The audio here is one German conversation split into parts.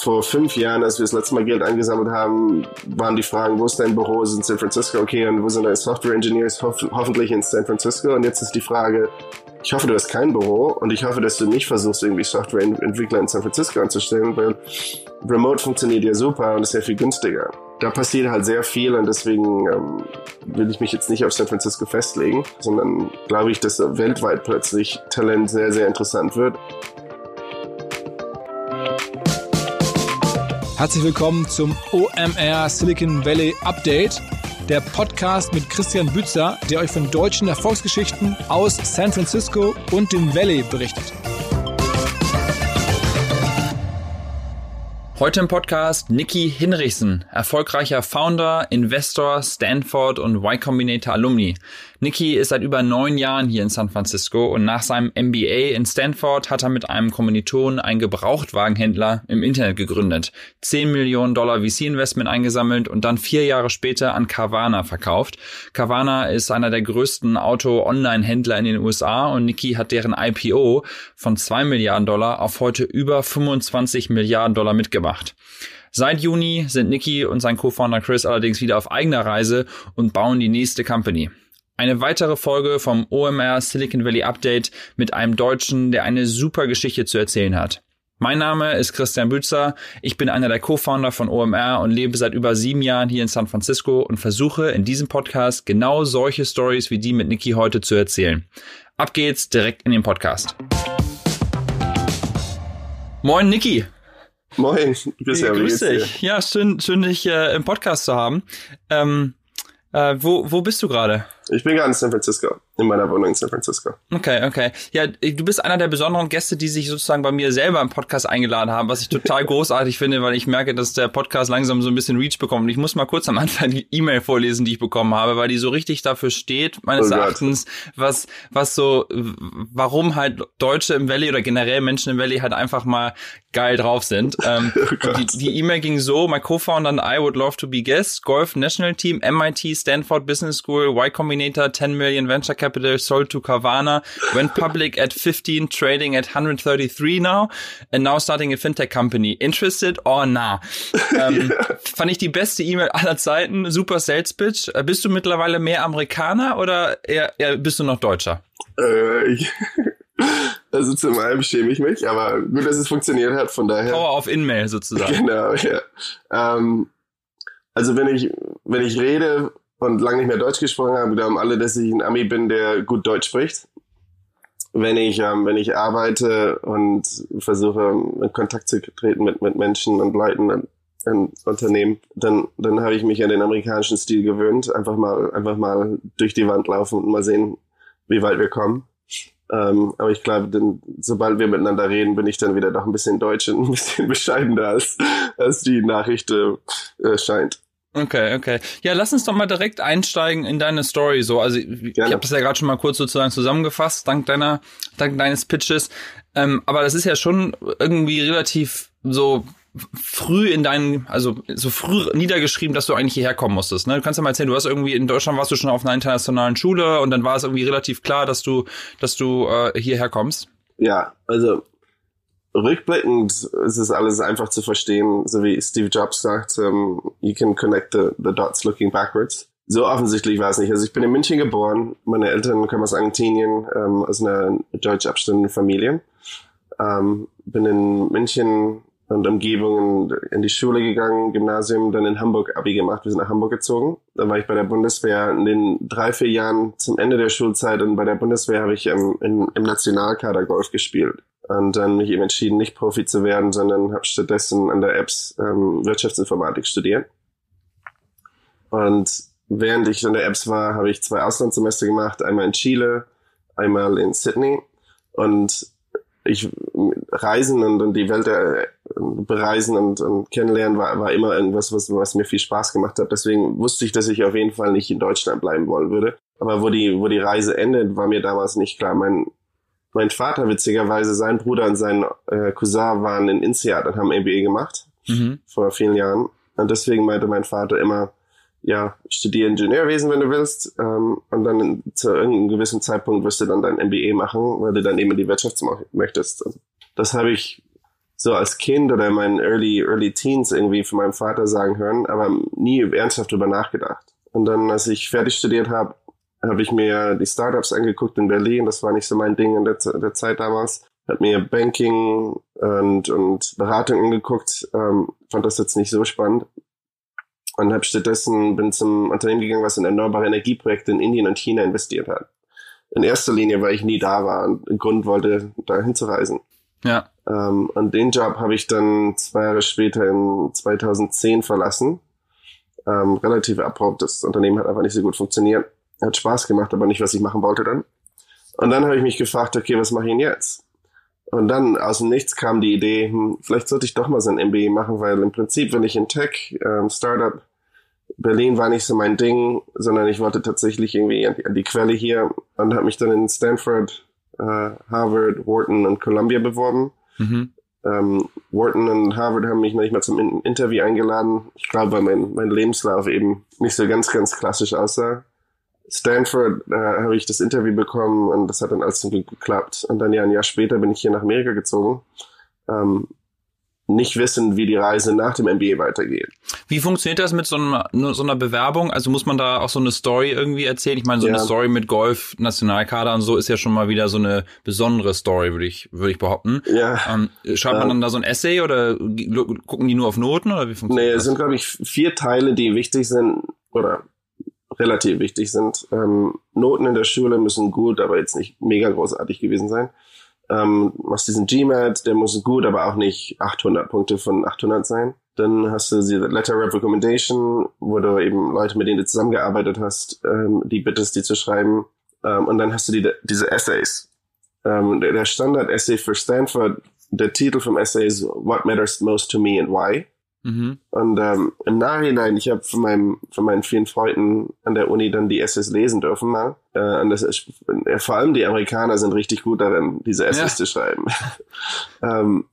vor fünf Jahren, als wir das letzte Mal Geld eingesammelt haben, waren die Fragen, wo ist dein Büro? Ist in San Francisco? Okay, und wo sind deine Software Engineers? Ho hoffentlich in San Francisco. Und jetzt ist die Frage, ich hoffe, du hast kein Büro und ich hoffe, dass du nicht versuchst, irgendwie Softwareentwickler in San Francisco anzustellen, weil Remote funktioniert ja super und ist sehr viel günstiger. Da passiert halt sehr viel und deswegen ähm, will ich mich jetzt nicht auf San Francisco festlegen, sondern glaube ich, dass weltweit plötzlich Talent sehr, sehr interessant wird. Herzlich willkommen zum OMR Silicon Valley Update, der Podcast mit Christian Bützer, der euch von deutschen Erfolgsgeschichten aus San Francisco und dem Valley berichtet. Heute im Podcast Niki Hinrichsen, erfolgreicher Founder, Investor, Stanford und Y Combinator Alumni. Niki ist seit über neun Jahren hier in San Francisco und nach seinem MBA in Stanford hat er mit einem Kommilitonen einen Gebrauchtwagenhändler im Internet gegründet, 10 Millionen Dollar VC-Investment eingesammelt und dann vier Jahre später an Carvana verkauft. Carvana ist einer der größten Auto-Online-Händler in den USA und Niki hat deren IPO von zwei Milliarden Dollar auf heute über 25 Milliarden Dollar mitgebracht gemacht. Seit Juni sind Nicky und sein Co-Founder Chris allerdings wieder auf eigener Reise und bauen die nächste Company. Eine weitere Folge vom OMR Silicon Valley Update mit einem Deutschen, der eine super Geschichte zu erzählen hat. Mein Name ist Christian Bützer. Ich bin einer der Co-Founder von OMR und lebe seit über sieben Jahren hier in San Francisco und versuche in diesem Podcast genau solche Stories wie die mit Niki heute zu erzählen. Ab geht's direkt in den Podcast. Moin Niki. Moin, Christian. Grüß dich. Ja, schön, schön dich äh, im Podcast zu haben. Ähm, äh, wo, wo bist du gerade? Ich bin gerade in San Francisco, in meiner Wohnung in San Francisco. Okay, okay. Ja, du bist einer der besonderen Gäste, die sich sozusagen bei mir selber im Podcast eingeladen haben, was ich total großartig finde, weil ich merke, dass der Podcast langsam so ein bisschen Reach bekommt. Und ich muss mal kurz am Anfang die E-Mail vorlesen, die ich bekommen habe, weil die so richtig dafür steht, meines oh Erachtens, was, was so, warum halt Deutsche im Valley oder generell Menschen im Valley halt einfach mal geil drauf sind. Ähm, oh die E-Mail e ging so, my co-founder and I would love to be guests, Golf National Team, MIT, Stanford Business School, Y Combinator Combinator, 10 million venture capital sold to Carvana, went public at 15, trading at 133 now, and now starting a fintech company. Interested or nah? Ähm, yeah. Fand ich die beste E-Mail aller Zeiten. Super Sales Pitch. Äh, bist du mittlerweile mehr Amerikaner oder eher, eher bist du noch Deutscher? Äh, ich also zum einen schäme ich mich, aber gut, dass es funktioniert hat, von daher. Power of In-Mail sozusagen. Genau, ja. Ähm, also wenn ich, wenn ich rede, und lange nicht mehr Deutsch gesprochen habe, glauben alle, dass ich ein Ami bin, der gut Deutsch spricht. Wenn ich, ähm, wenn ich arbeite und versuche, in Kontakt zu treten mit, mit Menschen und Leuten in, in Unternehmen, dann, dann habe ich mich an den amerikanischen Stil gewöhnt. Einfach mal, einfach mal durch die Wand laufen und mal sehen, wie weit wir kommen. Ähm, aber ich glaube, denn, sobald wir miteinander reden, bin ich dann wieder doch ein bisschen deutsch und ein bisschen bescheidener als, als die Nachricht äh, scheint. Okay, okay. Ja, lass uns doch mal direkt einsteigen in deine Story. So, also ich, ich habe das ja gerade schon mal kurz sozusagen zusammengefasst, dank deiner, dank deines Pitches. Ähm, aber das ist ja schon irgendwie relativ so früh in deinen, also so früh niedergeschrieben, dass du eigentlich hierher kommen musstest. Ne? Du kannst ja mal erzählen, du hast irgendwie in Deutschland warst du schon auf einer internationalen Schule und dann war es irgendwie relativ klar, dass du, dass du äh, hierher kommst. Ja, also rückblickend ist es alles einfach zu verstehen, so wie Steve Jobs sagt, um, you can connect the, the dots looking backwards. So offensichtlich war es nicht. Also ich bin in München geboren, meine Eltern kommen aus Argentinien, ähm, aus einer deutsch abstammenden Familie. Ähm, bin in München und Umgebungen in die Schule gegangen, Gymnasium, dann in Hamburg Abi gemacht. Wir sind nach Hamburg gezogen. Dann war ich bei der Bundeswehr in den drei, vier Jahren zum Ende der Schulzeit und bei der Bundeswehr habe ich ähm, in, im Nationalkader Golf gespielt und dann mich eben entschieden, nicht Profi zu werden, sondern habe stattdessen an der Apps ähm, Wirtschaftsinformatik studiert. Und während ich an der Apps war, habe ich zwei Auslandssemester gemacht, einmal in Chile, einmal in Sydney. Und ich reisen und, und die Welt äh, bereisen und, und kennenlernen war, war immer irgendwas, was, was mir viel Spaß gemacht hat. Deswegen wusste ich, dass ich auf jeden Fall nicht in Deutschland bleiben wollen würde. Aber wo die, wo die Reise endet, war mir damals nicht klar. Mein, mein Vater, witzigerweise, sein Bruder und sein äh, Cousin waren in INSEAD und haben MBA gemacht mhm. vor vielen Jahren. Und deswegen meinte mein Vater immer, ja, studiere Ingenieurwesen, wenn du willst, ähm, und dann zu irgendeinem gewissen Zeitpunkt wirst du dann dein MBA machen, weil du dann eben in die Wirtschaft möchtest. Und das habe ich so als Kind oder in meinen Early, Early Teens irgendwie von meinem Vater sagen hören, aber nie ernsthaft drüber nachgedacht. Und dann, als ich fertig studiert habe, habe ich mir die Startups angeguckt in Berlin. Das war nicht so mein Ding in der, der Zeit damals. Hat mir Banking und, und Beratung angeguckt. Ähm, fand das jetzt nicht so spannend. Und habe stattdessen bin zum Unternehmen gegangen, was in erneuerbare Energieprojekte in Indien und China investiert hat. In erster Linie, weil ich nie da war und einen Grund wollte, da hinzureisen. Ja. Ähm, und den Job habe ich dann zwei Jahre später in 2010 verlassen. Ähm, relativ abrupt. Das Unternehmen hat einfach nicht so gut funktioniert. Hat Spaß gemacht, aber nicht, was ich machen wollte dann. Und dann habe ich mich gefragt, okay, was mache ich denn jetzt? Und dann aus dem Nichts kam die Idee, hm, vielleicht sollte ich doch mal so ein MBA machen, weil im Prinzip, wenn ich in Tech, ähm, Startup, Berlin war nicht so mein Ding, sondern ich wollte tatsächlich irgendwie an die, an die Quelle hier und habe mich dann in Stanford, äh, Harvard, Wharton und Columbia beworben. Mhm. Ähm, Wharton und Harvard haben mich manchmal zum In Interview eingeladen. Ich glaube, weil mein, mein Lebenslauf eben nicht so ganz, ganz klassisch aussah. Stanford äh, habe ich das Interview bekommen und das hat dann alles zum Glück geklappt. Und dann ja ein Jahr später bin ich hier nach Amerika gezogen. Ähm, nicht wissen, wie die Reise nach dem MBA weitergeht. Wie funktioniert das mit so einer, so einer Bewerbung? Also muss man da auch so eine Story irgendwie erzählen? Ich meine, so ja. eine Story mit Golf, Nationalkader und so ist ja schon mal wieder so eine besondere Story, würde ich, würde ich behaupten. Ja. Ähm, schreibt man dann da so ein Essay oder gucken die nur auf Noten oder wie funktioniert nee, das? Nee, es sind, glaube ich, vier Teile, die wichtig sind oder relativ wichtig sind. Ähm, Noten in der Schule müssen gut, aber jetzt nicht mega großartig gewesen sein. Ähm, machst diesen GMAT, der muss gut, aber auch nicht 800 Punkte von 800 sein. Dann hast du die Letter of Recommendation, wo du eben Leute, mit denen du zusammengearbeitet hast, ähm, die bittest, die zu schreiben. Ähm, und dann hast du die, diese Essays. Ähm, der Standard-Essay für Stanford, der Titel vom Essay ist What Matters Most to Me and Why. Mhm. Und ähm, im Nachhinein, ich habe von, meinem, von meinen vielen Freunden an der Uni dann die Essays lesen dürfen mal. Äh, und das ist, äh, vor allem die Amerikaner sind richtig gut darin, diese Essays ja. zu schreiben. ähm,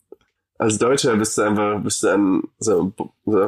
als Deutscher bist du einfach, bist du an so, so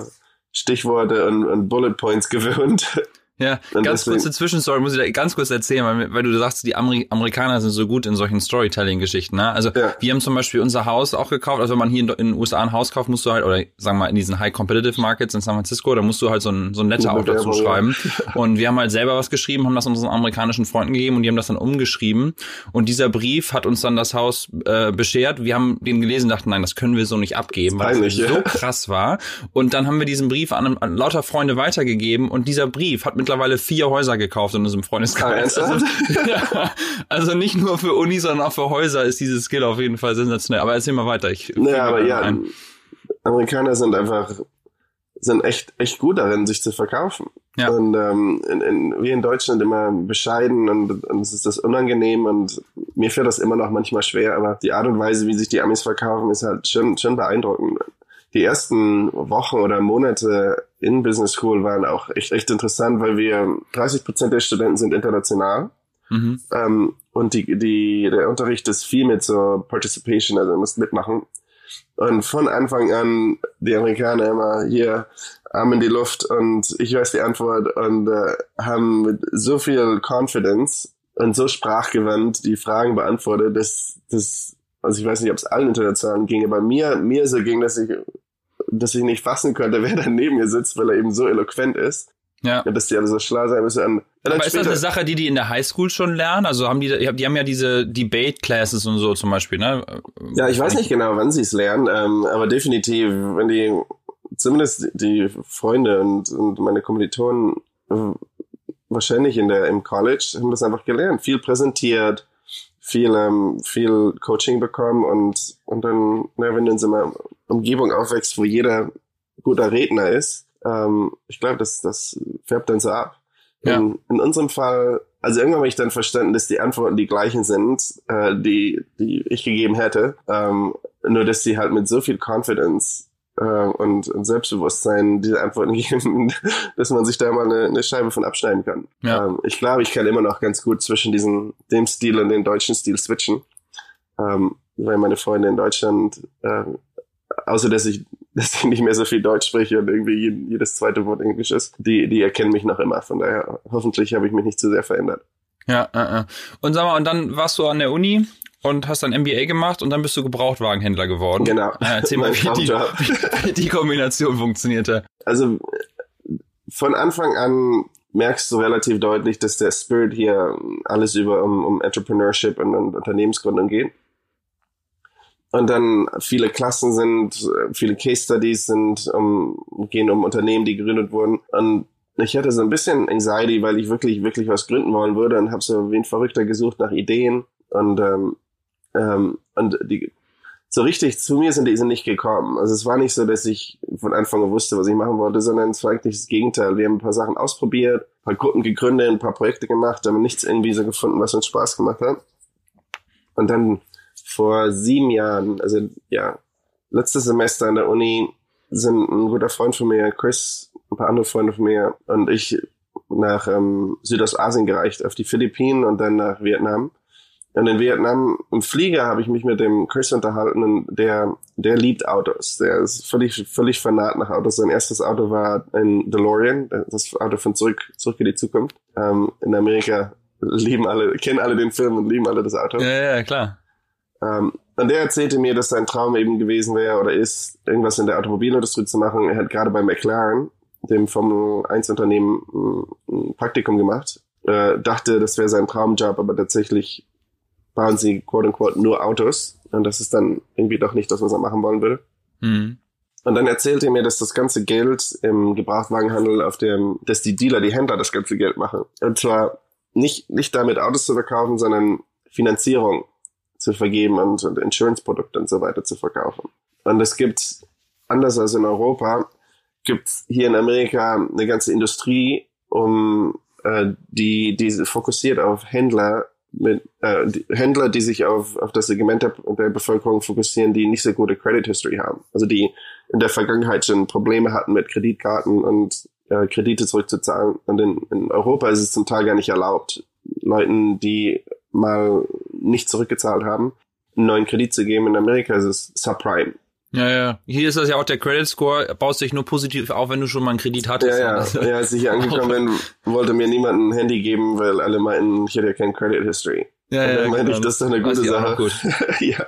Stichworte und, und Bullet Points gewöhnt. Ja, und ganz deswegen, kurze Zwischenstory muss ich da ganz kurz erzählen, weil, weil du sagst, die Ameri Amerikaner sind so gut in solchen Storytelling-Geschichten. Ne? Also ja. wir haben zum Beispiel unser Haus auch gekauft. Also wenn man hier in, in, den USA ein Haus kauft, musst du halt, oder sagen wir mal in diesen High Competitive Markets in San Francisco, da musst du halt so ein, so ein Letter auch dazu schreiben. Und wir haben halt selber was geschrieben, haben das unseren amerikanischen Freunden gegeben und die haben das dann umgeschrieben. Und dieser Brief hat uns dann das Haus äh, beschert. Wir haben den gelesen, dachten, nein, das können wir so nicht abgeben, weil es so krass war. Und dann haben wir diesen Brief an, an lauter Freunde weitergegeben und dieser Brief hat mit mittlerweile vier Häuser gekauft in unserem Freundeskreis. Also, ja, also nicht nur für Uni, sondern auch für Häuser ist dieses Skill auf jeden Fall sensationell. Aber erzähl mal weiter. Ich naja, aber ja, ein. Amerikaner sind einfach sind echt echt gut darin, sich zu verkaufen. Ja. Und ähm, in, in, wir in Deutschland immer bescheiden und uns ist das unangenehm und mir fällt das immer noch manchmal schwer, aber die Art und Weise, wie sich die Amis verkaufen, ist halt schon, schon beeindruckend die ersten Wochen oder Monate in Business School waren auch echt, echt interessant, weil wir 30 Prozent der Studenten sind international. Mhm. Ähm, und die, die, der Unterricht ist viel mit so Participation, also du musst mitmachen. Und von Anfang an die Amerikaner immer hier Arm in die Luft und ich weiß die Antwort und äh, haben mit so viel Confidence und so sprachgewandt die Fragen beantwortet, dass das also ich weiß nicht, ob es allen Internationalen ging, aber mir, mir so ging, dass ich, dass ich nicht fassen könnte, wer da neben mir sitzt, weil er eben so eloquent ist. Ja. ja dass die alle so schlau sein müssen. Aber ist das eine Sache, die die in der Highschool schon lernen? Also haben die, die haben ja diese Debate Classes und so zum Beispiel, ne? Ja, ich weiß nicht genau, wann sie es lernen, ähm, aber definitiv, wenn die, zumindest die Freunde und, und meine Kommilitonen äh, wahrscheinlich in der, im College haben das einfach gelernt. Viel präsentiert, viel, ähm, viel Coaching bekommen und, und dann, na, wenn du in so einer Umgebung aufwächst, wo jeder guter Redner ist, ähm, ich glaube, das, das färbt dann so ab. Ja. In, in unserem Fall, also irgendwann habe ich dann verstanden, dass die Antworten die gleichen sind, äh, die, die ich gegeben hätte, ähm, nur dass sie halt mit so viel Confidence äh, und, und Selbstbewusstsein diese Antworten geben, dass man sich da mal eine, eine Scheibe von abschneiden kann. Ja. Ähm, ich glaube, ich kann immer noch ganz gut zwischen diesem dem Stil und dem deutschen Stil switchen, ähm, weil meine Freunde in Deutschland, äh, außer dass ich dass ich nicht mehr so viel Deutsch spreche und irgendwie jedes zweite Wort Englisch ist, die, die erkennen mich noch immer. Von daher, hoffentlich habe ich mich nicht zu sehr verändert. Ja, äh, äh. und sag mal, und dann warst du an der Uni und hast dann MBA gemacht und dann bist du Gebrauchtwagenhändler geworden. Genau. Erzähl mal, wie die, wie die Kombination funktionierte. Also von Anfang an merkst du relativ deutlich, dass der Spirit hier alles über um, um Entrepreneurship und, und Unternehmensgründung geht. Und dann viele Klassen sind, viele Case Studies sind, um, gehen um Unternehmen, die gegründet wurden. Und ich hatte so ein bisschen Anxiety, weil ich wirklich, wirklich was gründen wollen würde und habe so wie ein Verrückter gesucht nach Ideen. Und, ähm, ähm, und die, so richtig zu mir sind die sind nicht gekommen. Also es war nicht so, dass ich von Anfang an wusste, was ich machen wollte, sondern es war eigentlich das Gegenteil. Wir haben ein paar Sachen ausprobiert, ein paar Gruppen gegründet, ein paar Projekte gemacht, aber nichts irgendwie so gefunden, was uns Spaß gemacht hat. Und dann vor sieben Jahren, also ja, letztes Semester an der Uni sind ein guter Freund von mir, Chris, ein paar andere Freunde von mir und ich nach ähm, Südostasien gereicht, auf die Philippinen und dann nach Vietnam. Und in Vietnam im Flieger habe ich mich mit dem Chris unterhalten der, der liebt Autos. Der ist völlig, völlig fanat nach Autos. Sein erstes Auto war ein DeLorean, das Auto von Zurück, Zurück in die Zukunft. Ähm, in Amerika lieben alle, kennen alle den Film und lieben alle das Auto. Ja, ja, klar. Ähm, und der erzählte mir, dass sein Traum eben gewesen wäre oder ist, irgendwas in der Automobilindustrie zu machen. Er hat gerade bei McLaren, dem Formel 1 Unternehmen, ein Praktikum gemacht. Äh, dachte, das wäre sein Traumjob, aber tatsächlich bauen sie quote unquote nur Autos. Und das ist dann irgendwie doch nicht das, was er machen wollen würde. Mhm. Und dann erzählte er mir, dass das ganze Geld im Gebrauchtwagenhandel auf dem, dass die Dealer, die Händler das ganze Geld machen. Und zwar nicht, nicht damit Autos zu verkaufen, sondern Finanzierung zu vergeben und, und Insurance-Produkte und so weiter zu verkaufen. Und es gibt, anders als in Europa, gibt hier in Amerika eine ganze Industrie, um äh, die, die fokussiert auf Händler mit äh, die Händler, die sich auf, auf das Segment der, der Bevölkerung fokussieren, die nicht so gute Credit History haben. Also die in der Vergangenheit schon Probleme hatten mit Kreditkarten und äh, Kredite zurückzuzahlen. Und in, in Europa ist es zum Teil gar nicht erlaubt, Leuten, die mal nicht zurückgezahlt haben, einen neuen Kredit zu geben. In Amerika ist es Subprime. Ja, ja. Hier ist das ja auch der Credit Score, baust dich nur positiv auf, wenn du schon mal einen Kredit hattest. Ja, ja. ja als ich hier angekommen bin, wollte mir niemand ein Handy geben, weil alle meinten, ich hätte ja kein Credit History. Ja, ja, dann meinte genau. ich, das ist doch eine gute Sache. Gut. ja.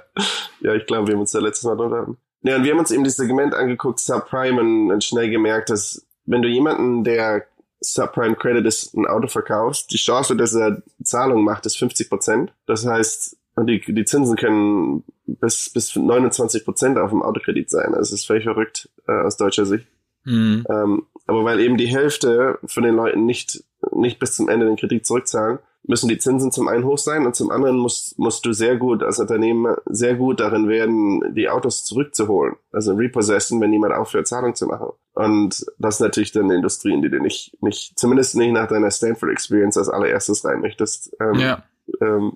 ja, ich glaube, wir haben uns da letztes Mal drüber hatten. Ja, und wir haben uns eben dieses Segment angeguckt, Subprime, und, und schnell gemerkt, dass wenn du jemanden, der Subprime Credit ist, ein Auto verkaufst, die Chance, dass er Zahlungen macht, ist 50 Prozent. Das heißt, die, die Zinsen können bis, bis 29 Prozent auf dem Autokredit sein. Das ist völlig verrückt äh, aus deutscher Sicht. Mhm. Ähm, aber weil eben die Hälfte von den Leuten nicht, nicht bis zum Ende den Kredit zurückzahlen, müssen die Zinsen zum einen hoch sein und zum anderen musst, musst du sehr gut als Unternehmen sehr gut darin werden, die Autos zurückzuholen. Also repossession, wenn niemand aufhört, Zahlung zu machen. Und das ist natürlich dann eine Industrie, in die du nicht, nicht, zumindest nicht nach deiner Stanford Experience als allererstes rein möchtest. Ähm, ja. Ähm,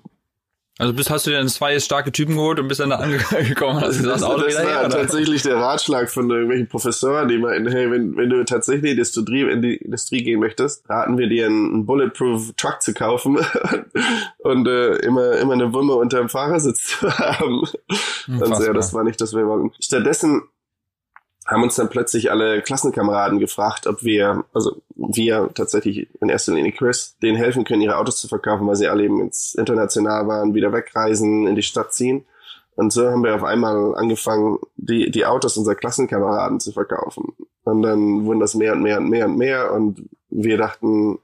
also bist, hast du dir dann zwei starke Typen geholt und bist dann da angekommen hast gesagt, das, Auto das war her, tatsächlich der Ratschlag von irgendwelchen Professoren, die meinten, hey, wenn, wenn du tatsächlich in die, Industrie, in die Industrie gehen möchtest, raten wir dir einen Bulletproof Truck zu kaufen und äh, immer, immer eine Wumme unter dem Fahrersitz zu haben. Und so, ja, das war nicht, das wir wollten. Stattdessen haben uns dann plötzlich alle Klassenkameraden gefragt, ob wir, also wir tatsächlich in erster Linie Chris, denen helfen können, ihre Autos zu verkaufen, weil sie alle eben ins international waren, wieder wegreisen, in die Stadt ziehen. Und so haben wir auf einmal angefangen, die, die Autos unserer Klassenkameraden zu verkaufen. Und dann wurden das mehr und mehr und mehr und mehr. Und wir dachten,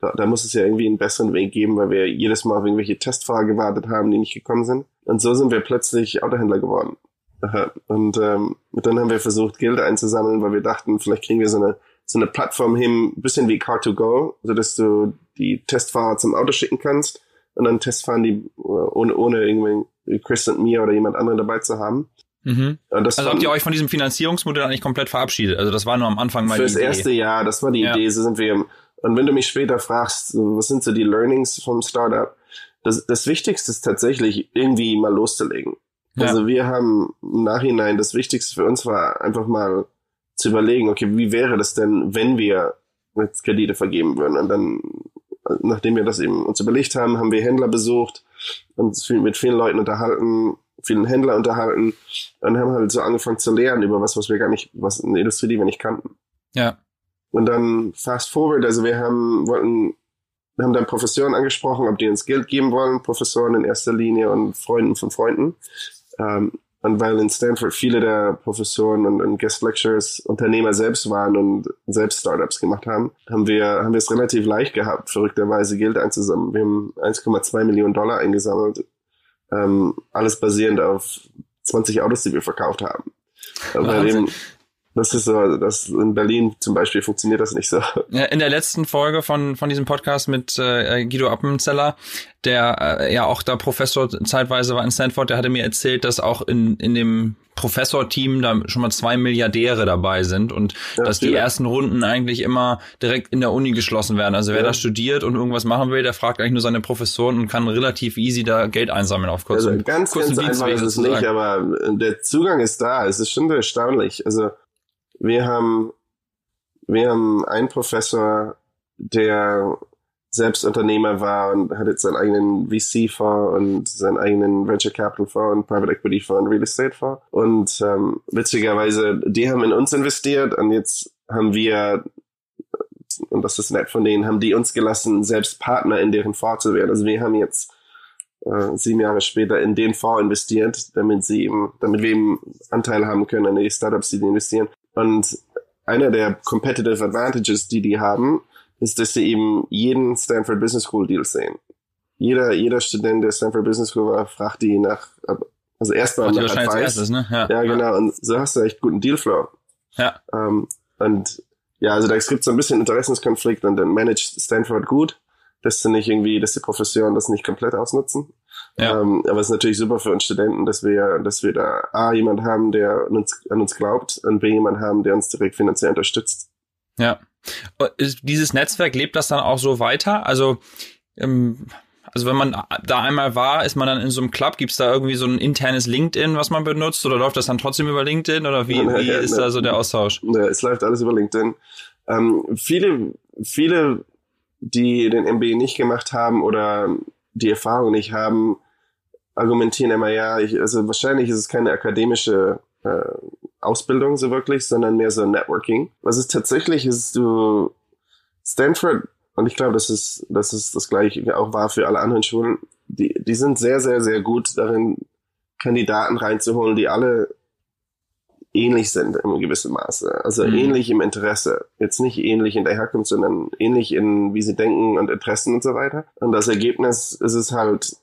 da, da muss es ja irgendwie einen besseren Weg geben, weil wir jedes Mal auf irgendwelche Testfahrer gewartet haben, die nicht gekommen sind. Und so sind wir plötzlich Autohändler geworden. Und ähm, dann haben wir versucht, Geld einzusammeln, weil wir dachten, vielleicht kriegen wir so eine, so eine Plattform hin, bisschen wie Car2Go, so dass du die Testfahrer zum Auto schicken kannst und dann Testfahren die ohne, ohne irgendwie Chris und mir oder jemand anderen dabei zu haben. Mhm. also habt ihr euch von diesem Finanzierungsmodell eigentlich komplett verabschiedet? Also das war nur am Anfang mal Für das erste Jahr, das war die ja. Idee. So sind wir. Und wenn du mich später fragst, was sind so die Learnings vom Startup? Das, das Wichtigste ist tatsächlich irgendwie mal loszulegen. Ja. Also wir haben im Nachhinein das Wichtigste für uns war einfach mal zu überlegen, okay, wie wäre das denn, wenn wir jetzt Kredite vergeben würden? Und dann, nachdem wir das eben uns überlegt haben, haben wir Händler besucht, uns mit vielen Leuten unterhalten, vielen Händler unterhalten und haben halt so angefangen zu lernen über was, was wir gar nicht, was eine Industrie, die wir nicht kannten. Ja. Und dann fast forward, also wir haben, wollten haben dann Professoren angesprochen, ob die uns Geld geben wollen, Professoren in erster Linie und Freunden von Freunden. Ähm, und weil in Stanford viele der Professoren und, und Guest Lecturers Unternehmer selbst waren und selbst Startups gemacht haben, haben wir, haben wir es relativ leicht gehabt, verrückterweise Geld einzusammeln. Wir haben 1,2 Millionen Dollar eingesammelt. Ähm, alles basierend auf 20 Autos, die wir verkauft haben. Weil eben, das ist so, das in Berlin zum Beispiel funktioniert das nicht so. Ja, in der letzten Folge von von diesem Podcast mit äh, Guido Appenzeller, der äh, ja auch da Professor zeitweise war in Stanford, der hatte mir erzählt, dass auch in in dem Professorteam da schon mal zwei Milliardäre dabei sind und ja, dass die ersten Runden eigentlich immer direkt in der Uni geschlossen werden. Also wer ja. da studiert und irgendwas machen will, der fragt eigentlich nur seine Professoren und kann relativ easy da Geld einsammeln auf kurzen also ganz, kurzen ganz einfach ist es nicht, aber der Zugang ist da. Es ist schon erstaunlich. Also wir haben, wir haben einen Professor, der selbst Unternehmer war und hat jetzt seinen eigenen VC-Fonds und seinen eigenen Venture Capital Fonds und Private Equity Fonds und Real Estate Fonds. Und ähm, witzigerweise, die haben in uns investiert und jetzt haben wir, und das ist nett von denen, haben die uns gelassen, selbst Partner in deren Fonds zu werden. Also wir haben jetzt äh, sieben Jahre später in den Fonds investiert, damit sie eben, damit wir eben Anteil haben können an die Startups, die investieren. Und einer der Competitive Advantages, die die haben, ist, dass sie eben jeden Stanford Business School Deal sehen. Jeder, jeder Student der Stanford Business School war, fragt die nach, also erstmal nach Advice. Erstes, ne? ja. ja, genau. Und so hast du echt guten Dealflow. Ja. Um, ähm, und ja, also da gibt so ein bisschen Interessenskonflikt und dann managt Stanford gut, dass sie nicht irgendwie, dass die Professoren das nicht komplett ausnutzen. Ja. Ähm, aber es ist natürlich super für uns Studenten, dass wir, dass wir da A, jemand haben, der an uns, an uns glaubt und B, jemand haben, der uns direkt finanziell unterstützt. Ja. Ist dieses Netzwerk lebt das dann auch so weiter? Also, ähm, also wenn man da einmal war, ist man dann in so einem Club, gibt's da irgendwie so ein internes LinkedIn, was man benutzt, oder läuft das dann trotzdem über LinkedIn oder wie, wie ja, ist ne, da so der Austausch? Ne, es läuft alles über LinkedIn. Ähm, viele, viele, die den MBA nicht gemacht haben oder die Erfahrung nicht haben, argumentieren immer, ja, ich, also wahrscheinlich ist es keine akademische äh, Ausbildung so wirklich, sondern mehr so Networking. Was es tatsächlich ist, du Stanford, und ich glaube, das ist, das ist das gleiche auch war für alle anderen Schulen, die, die sind sehr, sehr, sehr gut darin, Kandidaten reinzuholen, die alle ähnlich sind in gewissem Maße. Also mhm. ähnlich im Interesse. Jetzt nicht ähnlich in der Herkunft, sondern ähnlich in, wie sie denken und Interessen und so weiter. Und das Ergebnis ist es halt,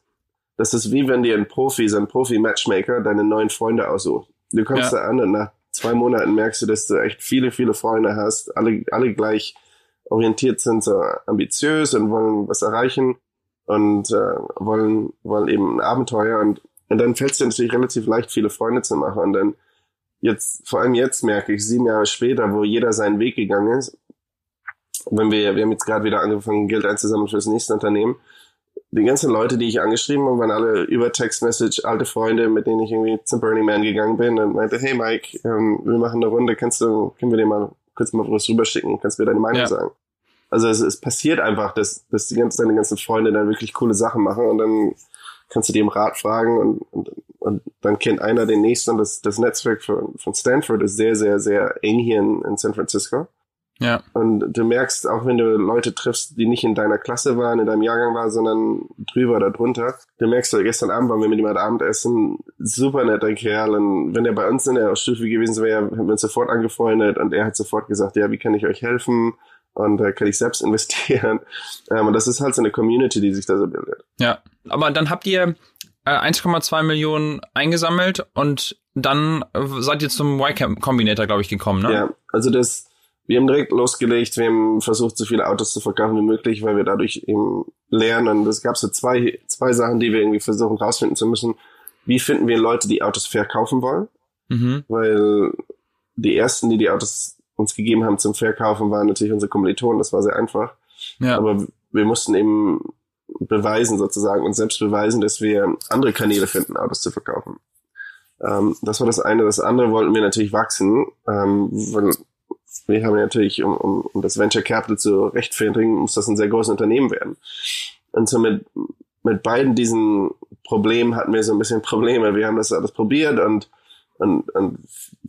das ist wie wenn dir ein Profi, so ein Profi-Matchmaker, deine neuen Freunde aussucht. Du kommst ja. da an und nach zwei Monaten merkst du, dass du echt viele, viele Freunde hast, alle, alle gleich orientiert sind, so ambitiös und wollen was erreichen und äh, wollen, wollen eben ein Abenteuer und, und dann fällt es dir natürlich relativ leicht, viele Freunde zu machen. Und dann jetzt, vor allem jetzt merke ich, sieben Jahre später, wo jeder seinen Weg gegangen ist, wenn wir, wir haben jetzt gerade wieder angefangen, Geld einzusammeln für das nächste Unternehmen, die ganzen Leute, die ich angeschrieben habe, waren alle über Text-Message alte Freunde, mit denen ich irgendwie zum Burning Man gegangen bin und meinte, hey Mike, ähm, wir machen eine Runde, kannst du, können wir dir mal kurz mal was rüberschicken, kannst du mir deine Meinung ja. sagen? Also es, es passiert einfach, dass, dass die ganzen, deine ganzen Freunde dann wirklich coole Sachen machen und dann kannst du dir im Rat fragen und, und, und dann kennt einer den nächsten und das, das Netzwerk von, von Stanford ist sehr, sehr, sehr eng hier in, in San Francisco. Ja. Und du merkst, auch wenn du Leute triffst, die nicht in deiner Klasse waren, in deinem Jahrgang waren, sondern drüber oder drunter, du merkst, gestern Abend waren wir mit jemand Abendessen, super netter Kerl. Und wenn er bei uns in der Stufe gewesen wäre, hätten wir uns sofort angefreundet und er hat sofort gesagt, ja, wie kann ich euch helfen? Und da äh, kann ich selbst investieren. Ähm, und das ist halt so eine Community, die sich da so bildet. Ja, aber dann habt ihr 1,2 äh, Millionen eingesammelt und dann seid ihr zum Y Combinator, glaube ich, gekommen, ne? Ja, also das wir haben direkt losgelegt, wir haben versucht, so viele Autos zu verkaufen wie möglich, weil wir dadurch eben lernen. Und es gab so zwei, zwei Sachen, die wir irgendwie versuchen rausfinden zu müssen. Wie finden wir Leute, die Autos verkaufen wollen? Mhm. Weil die ersten, die die Autos uns gegeben haben zum Verkaufen, waren natürlich unsere Kommilitonen. Das war sehr einfach. Ja. Aber wir mussten eben beweisen sozusagen und selbst beweisen, dass wir andere Kanäle finden, Autos zu verkaufen. Ähm, das war das eine. Das andere wollten wir natürlich wachsen, ähm, weil wir haben natürlich, um, um, um das Venture Capital zu rechtfertigen, muss das ein sehr großes Unternehmen werden. Und so mit, mit beiden diesen Problemen hatten wir so ein bisschen Probleme. Wir haben das alles probiert und, und, und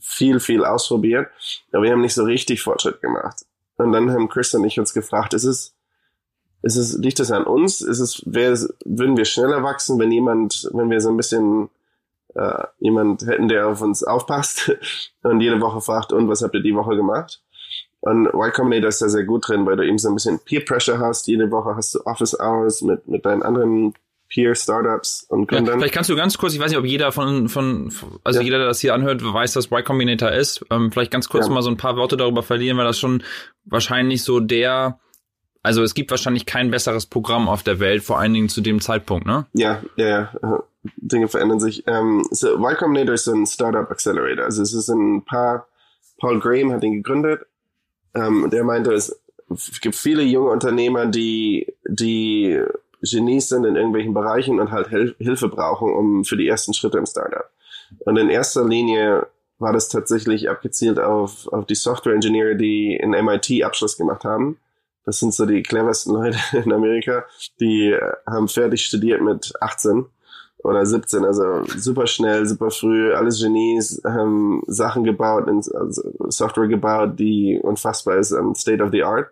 viel, viel ausprobiert, aber wir haben nicht so richtig Fortschritt gemacht. Und dann haben Chris und ich uns gefragt, ist es, ist es, liegt es an uns? Ist es, wär, würden wir schneller wachsen, wenn jemand, wenn wir so ein bisschen äh, jemand hätten, der auf uns aufpasst und jede Woche fragt, und was habt ihr die Woche gemacht? Und Y Combinator ist da sehr gut drin, weil du eben so ein bisschen Peer Pressure hast. Jede Woche hast du Office Hours mit, mit deinen anderen Peer Startups und Ja, Gründern. vielleicht kannst du ganz kurz, ich weiß nicht, ob jeder von, von also Ja. jeder, der das hier anhört, weiß, was Y Combinator ist. Ähm, vielleicht ganz kurz Ja. mal so ein paar Worte darüber verlieren, weil das schon wahrscheinlich so der, also es gibt wahrscheinlich kein besseres Programm auf der Welt, vor allen Dingen zu dem Zeitpunkt, ne? Ja, ja, ja. Dinge verändern sich. Ähm, so, Y Combinator ist ein Startup Accelerator. Also es ist ein paar, Paul Graham hat ihn gegründet. Ähm, der meinte, es gibt viele junge Unternehmer, die, die Genies sind in irgendwelchen Bereichen und halt Hel Hilfe brauchen, um für die ersten Schritte im Startup. Und in erster Linie war das tatsächlich abgezielt auf, auf die Software-Ingenieure, die in MIT Abschluss gemacht haben. Das sind so die cleversten Leute in Amerika. Die äh, haben fertig studiert mit 18 oder 17, also super schnell, super früh, alles Genies, haben Sachen gebaut, also Software gebaut, die unfassbar ist, um, State of the Art,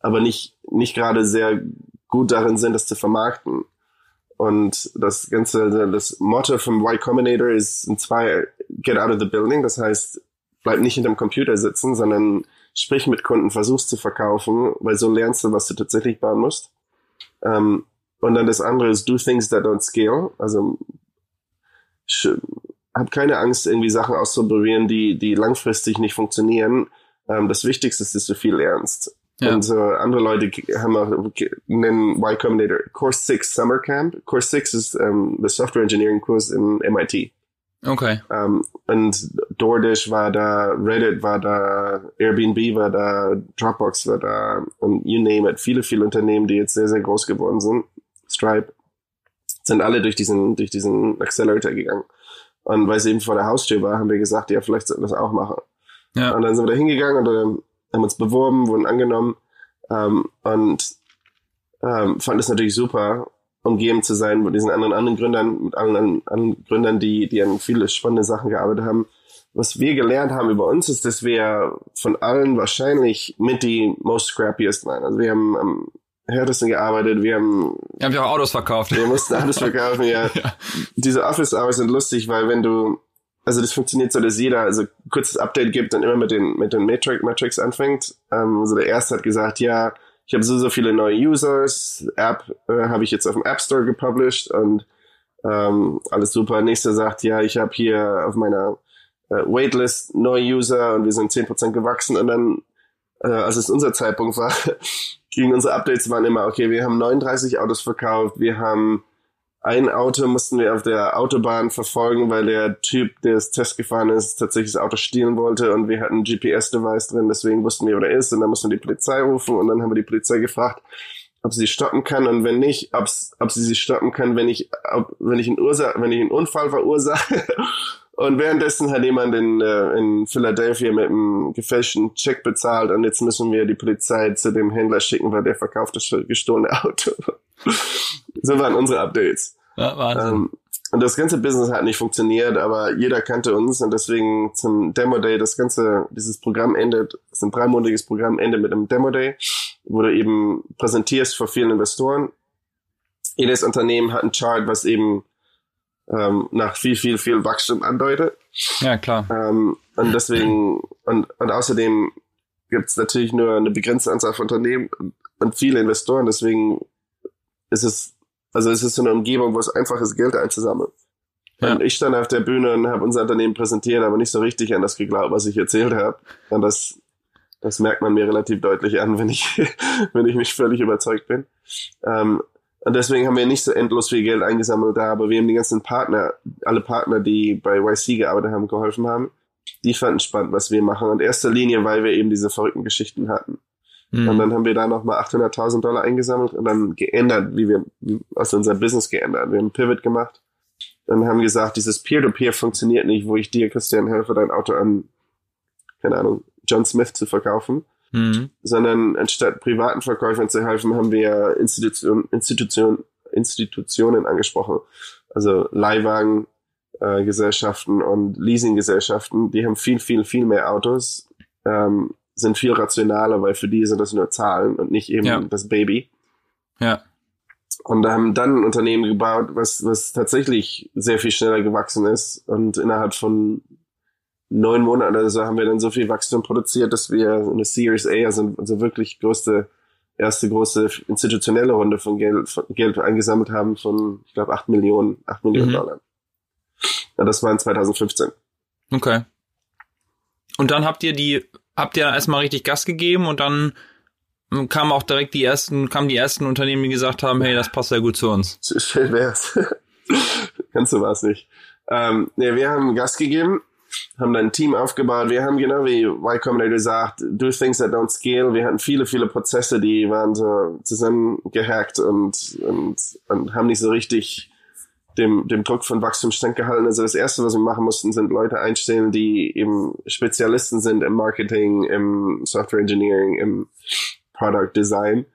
aber nicht, nicht gerade sehr gut darin sind, das zu vermarkten. Und das ganze, das Motto vom Y Combinator ist in zwei, get out of the building, das heißt, bleib nicht hinterm Computer sitzen, sondern sprich mit Kunden, versuch's zu verkaufen, weil so lernst du, was du tatsächlich bauen musst. Ähm, und dann das andere ist do things that don't scale. Also sch- hab keine Angst, irgendwie Sachen auszuprobieren, die, die langfristig nicht funktionieren. Ähm, das Wichtigste ist, dass du viel lernst. Ja. Und so andere Leute haben auch, nennen Y Combinator Course 6 Summer Camp. Course 6 ist ähm, der Software Engineering Kurs in MIT. Okay. Ähm, und DoorDash war da, Reddit war da, Airbnb war da, Dropbox war da und you name it. Viele, viele Unternehmen, die jetzt sehr, sehr groß geworden sind, Stripe, sind alle durch diesen, durch diesen Accelerator gegangen. Und weil es eben vor der Haustür war, haben wir gesagt, ja, vielleicht sollten wir das auch machen. Ja. Und dann sind wir da hingegangen und haben uns beworben, wurden angenommen ähm, und ähm, fand es natürlich super, umgeben zu sein mit diesen anderen, anderen Gründern, mit allen anderen, anderen Gründern, die, die an viele spannende Sachen gearbeitet haben. Was wir gelernt haben über uns ist, dass wir von allen wahrscheinlich mit die most scrappiest waren. Also wir haben am härtesten gearbeitet, wir haben Wir haben ja auch Autos verkauft. wir mussten alles verkaufen, ja. Diese Office Hours sind lustig, weil wenn du, also das funktioniert so, dass jeder, also kurzes Update gibt und immer mit den, mit den Matrix, Matrix anfängt. Ähm, also der erste hat gesagt, ja, ich habe so, so viele neue Users, App äh, habe ich jetzt auf dem App Store gepublished und ähm, alles super. Nächster sagt, ja, ich habe hier auf meiner äh, Waitlist neue User und wir sind 10% gewachsen und dann, äh, als es unser Zeitpunkt war, gingen unsere Updates waren immer, okay, wir haben 39 Autos verkauft, wir haben ein Auto mussten wir auf der Autobahn verfolgen, weil der Typ, der das Test gefahren ist, tatsächlich das Auto stehlen wollte und wir hatten ein GPS-Device drin, deswegen wussten wir, wo er ist und dann mussten wir die Polizei rufen und dann haben wir die Polizei gefragt, ob sie stoppen kann und wenn nicht, ob sie sie stoppen kann, wenn ich, ob, wenn ich einen Ursa wenn ich einen Unfall verursache. Und währenddessen hat jemand in, äh, in Philadelphia mit einem gefälschten Check bezahlt und jetzt müssen wir die Polizei zu dem Händler schicken, weil der verkauft das gestohlene Auto. so waren unsere Updates. Ja, Wahnsinn. Ähm, und das ganze Business hat nicht funktioniert, aber jeder kannte uns und deswegen zum Demo Day, das ganze, dieses Programm endet, das ist ein dreimonatiges Programm, endet mit einem Demo Day, wo du eben präsentierst vor vielen Investoren. Jedes Unternehmen hat einen Chart, was eben ähm, nach viel, viel, viel Wachstum andeutet. ja, klar. Ähm, und deswegen, und, und außerdem gibt es natürlich nur eine begrenzte Anzahl von Unternehmen und, viele Investoren, deswegen ist es, also es ist so eine Umgebung, wo es einfach ist, Geld einzusammeln. Ja. Und ich stand auf der Bühne und habe unser Unternehmen präsentiert, aber nicht so richtig an das geglaubt, was ich erzählt habe. Und das, das merkt man mir relativ deutlich an, wenn ich, wenn ich mich völlig überzeugt bin. Ähm, und deswegen haben wir nicht so endlos viel Geld eingesammelt da, aber wir haben die ganzen Partner, alle Partner, die bei YC gearbeitet haben, geholfen haben. Die fanden spannend, was wir machen. Und in erster Linie, weil wir eben diese verrückten Geschichten hatten. Mhm. Und dann haben wir da nochmal 800.000 Dollar eingesammelt und dann geändert, wie wir, also unser Business geändert. Wir haben einen Pivot gemacht und haben gesagt, dieses Peer-to-Peer funktioniert nicht, wo ich dir, Christian, helfe, dein Auto an, keine Ahnung, John Smith zu verkaufen, Mhm. sondern anstatt privaten Verkäufern zu helfen, haben wir Institution, Institution, Institutionen angesprochen. Also Leihwagen, äh, Gesellschaften und Leasinggesellschaften, die haben viel, viel, viel mehr Autos, ähm, sind viel rationaler, weil für die sind das nur Zahlen und nicht eben Ja. das Baby. Ja. Und haben dann ein Unternehmen gebaut, was, was tatsächlich sehr viel schneller gewachsen ist. Und innerhalb von neun Monaten oder so haben wir dann so viel Wachstum produziert, dass wir eine Series A, also, also wirklich größte, erste große institutionelle Runde von Geld, von Geld eingesammelt haben von, ich glaube, acht Millionen, acht Millionen Mhm. Dollar. Ja, das war in 2015. Okay. Und dann habt ihr die, habt ihr erstmal richtig Gas gegeben und dann ähm, kamen auch direkt die ersten, kamen die ersten Unternehmen, die gesagt haben, hey, das passt ja gut zu uns. Schön wär's. Ganz so war's nicht. Ähm, nee, wir haben Gas gegeben, haben dann ein Team aufgebaut. Wir haben genau wie Y Combinator sagt, do things that don't scale. Wir hatten viele, viele Prozesse, die waren so zusammengehackt und, und, und haben nicht so richtig dem, dem Druck von Wachstum standgehalten. Also das erste, was wir machen mussten, sind Leute einstellen, die eben Spezialisten sind im Marketing, im Software Engineering, im Product Design,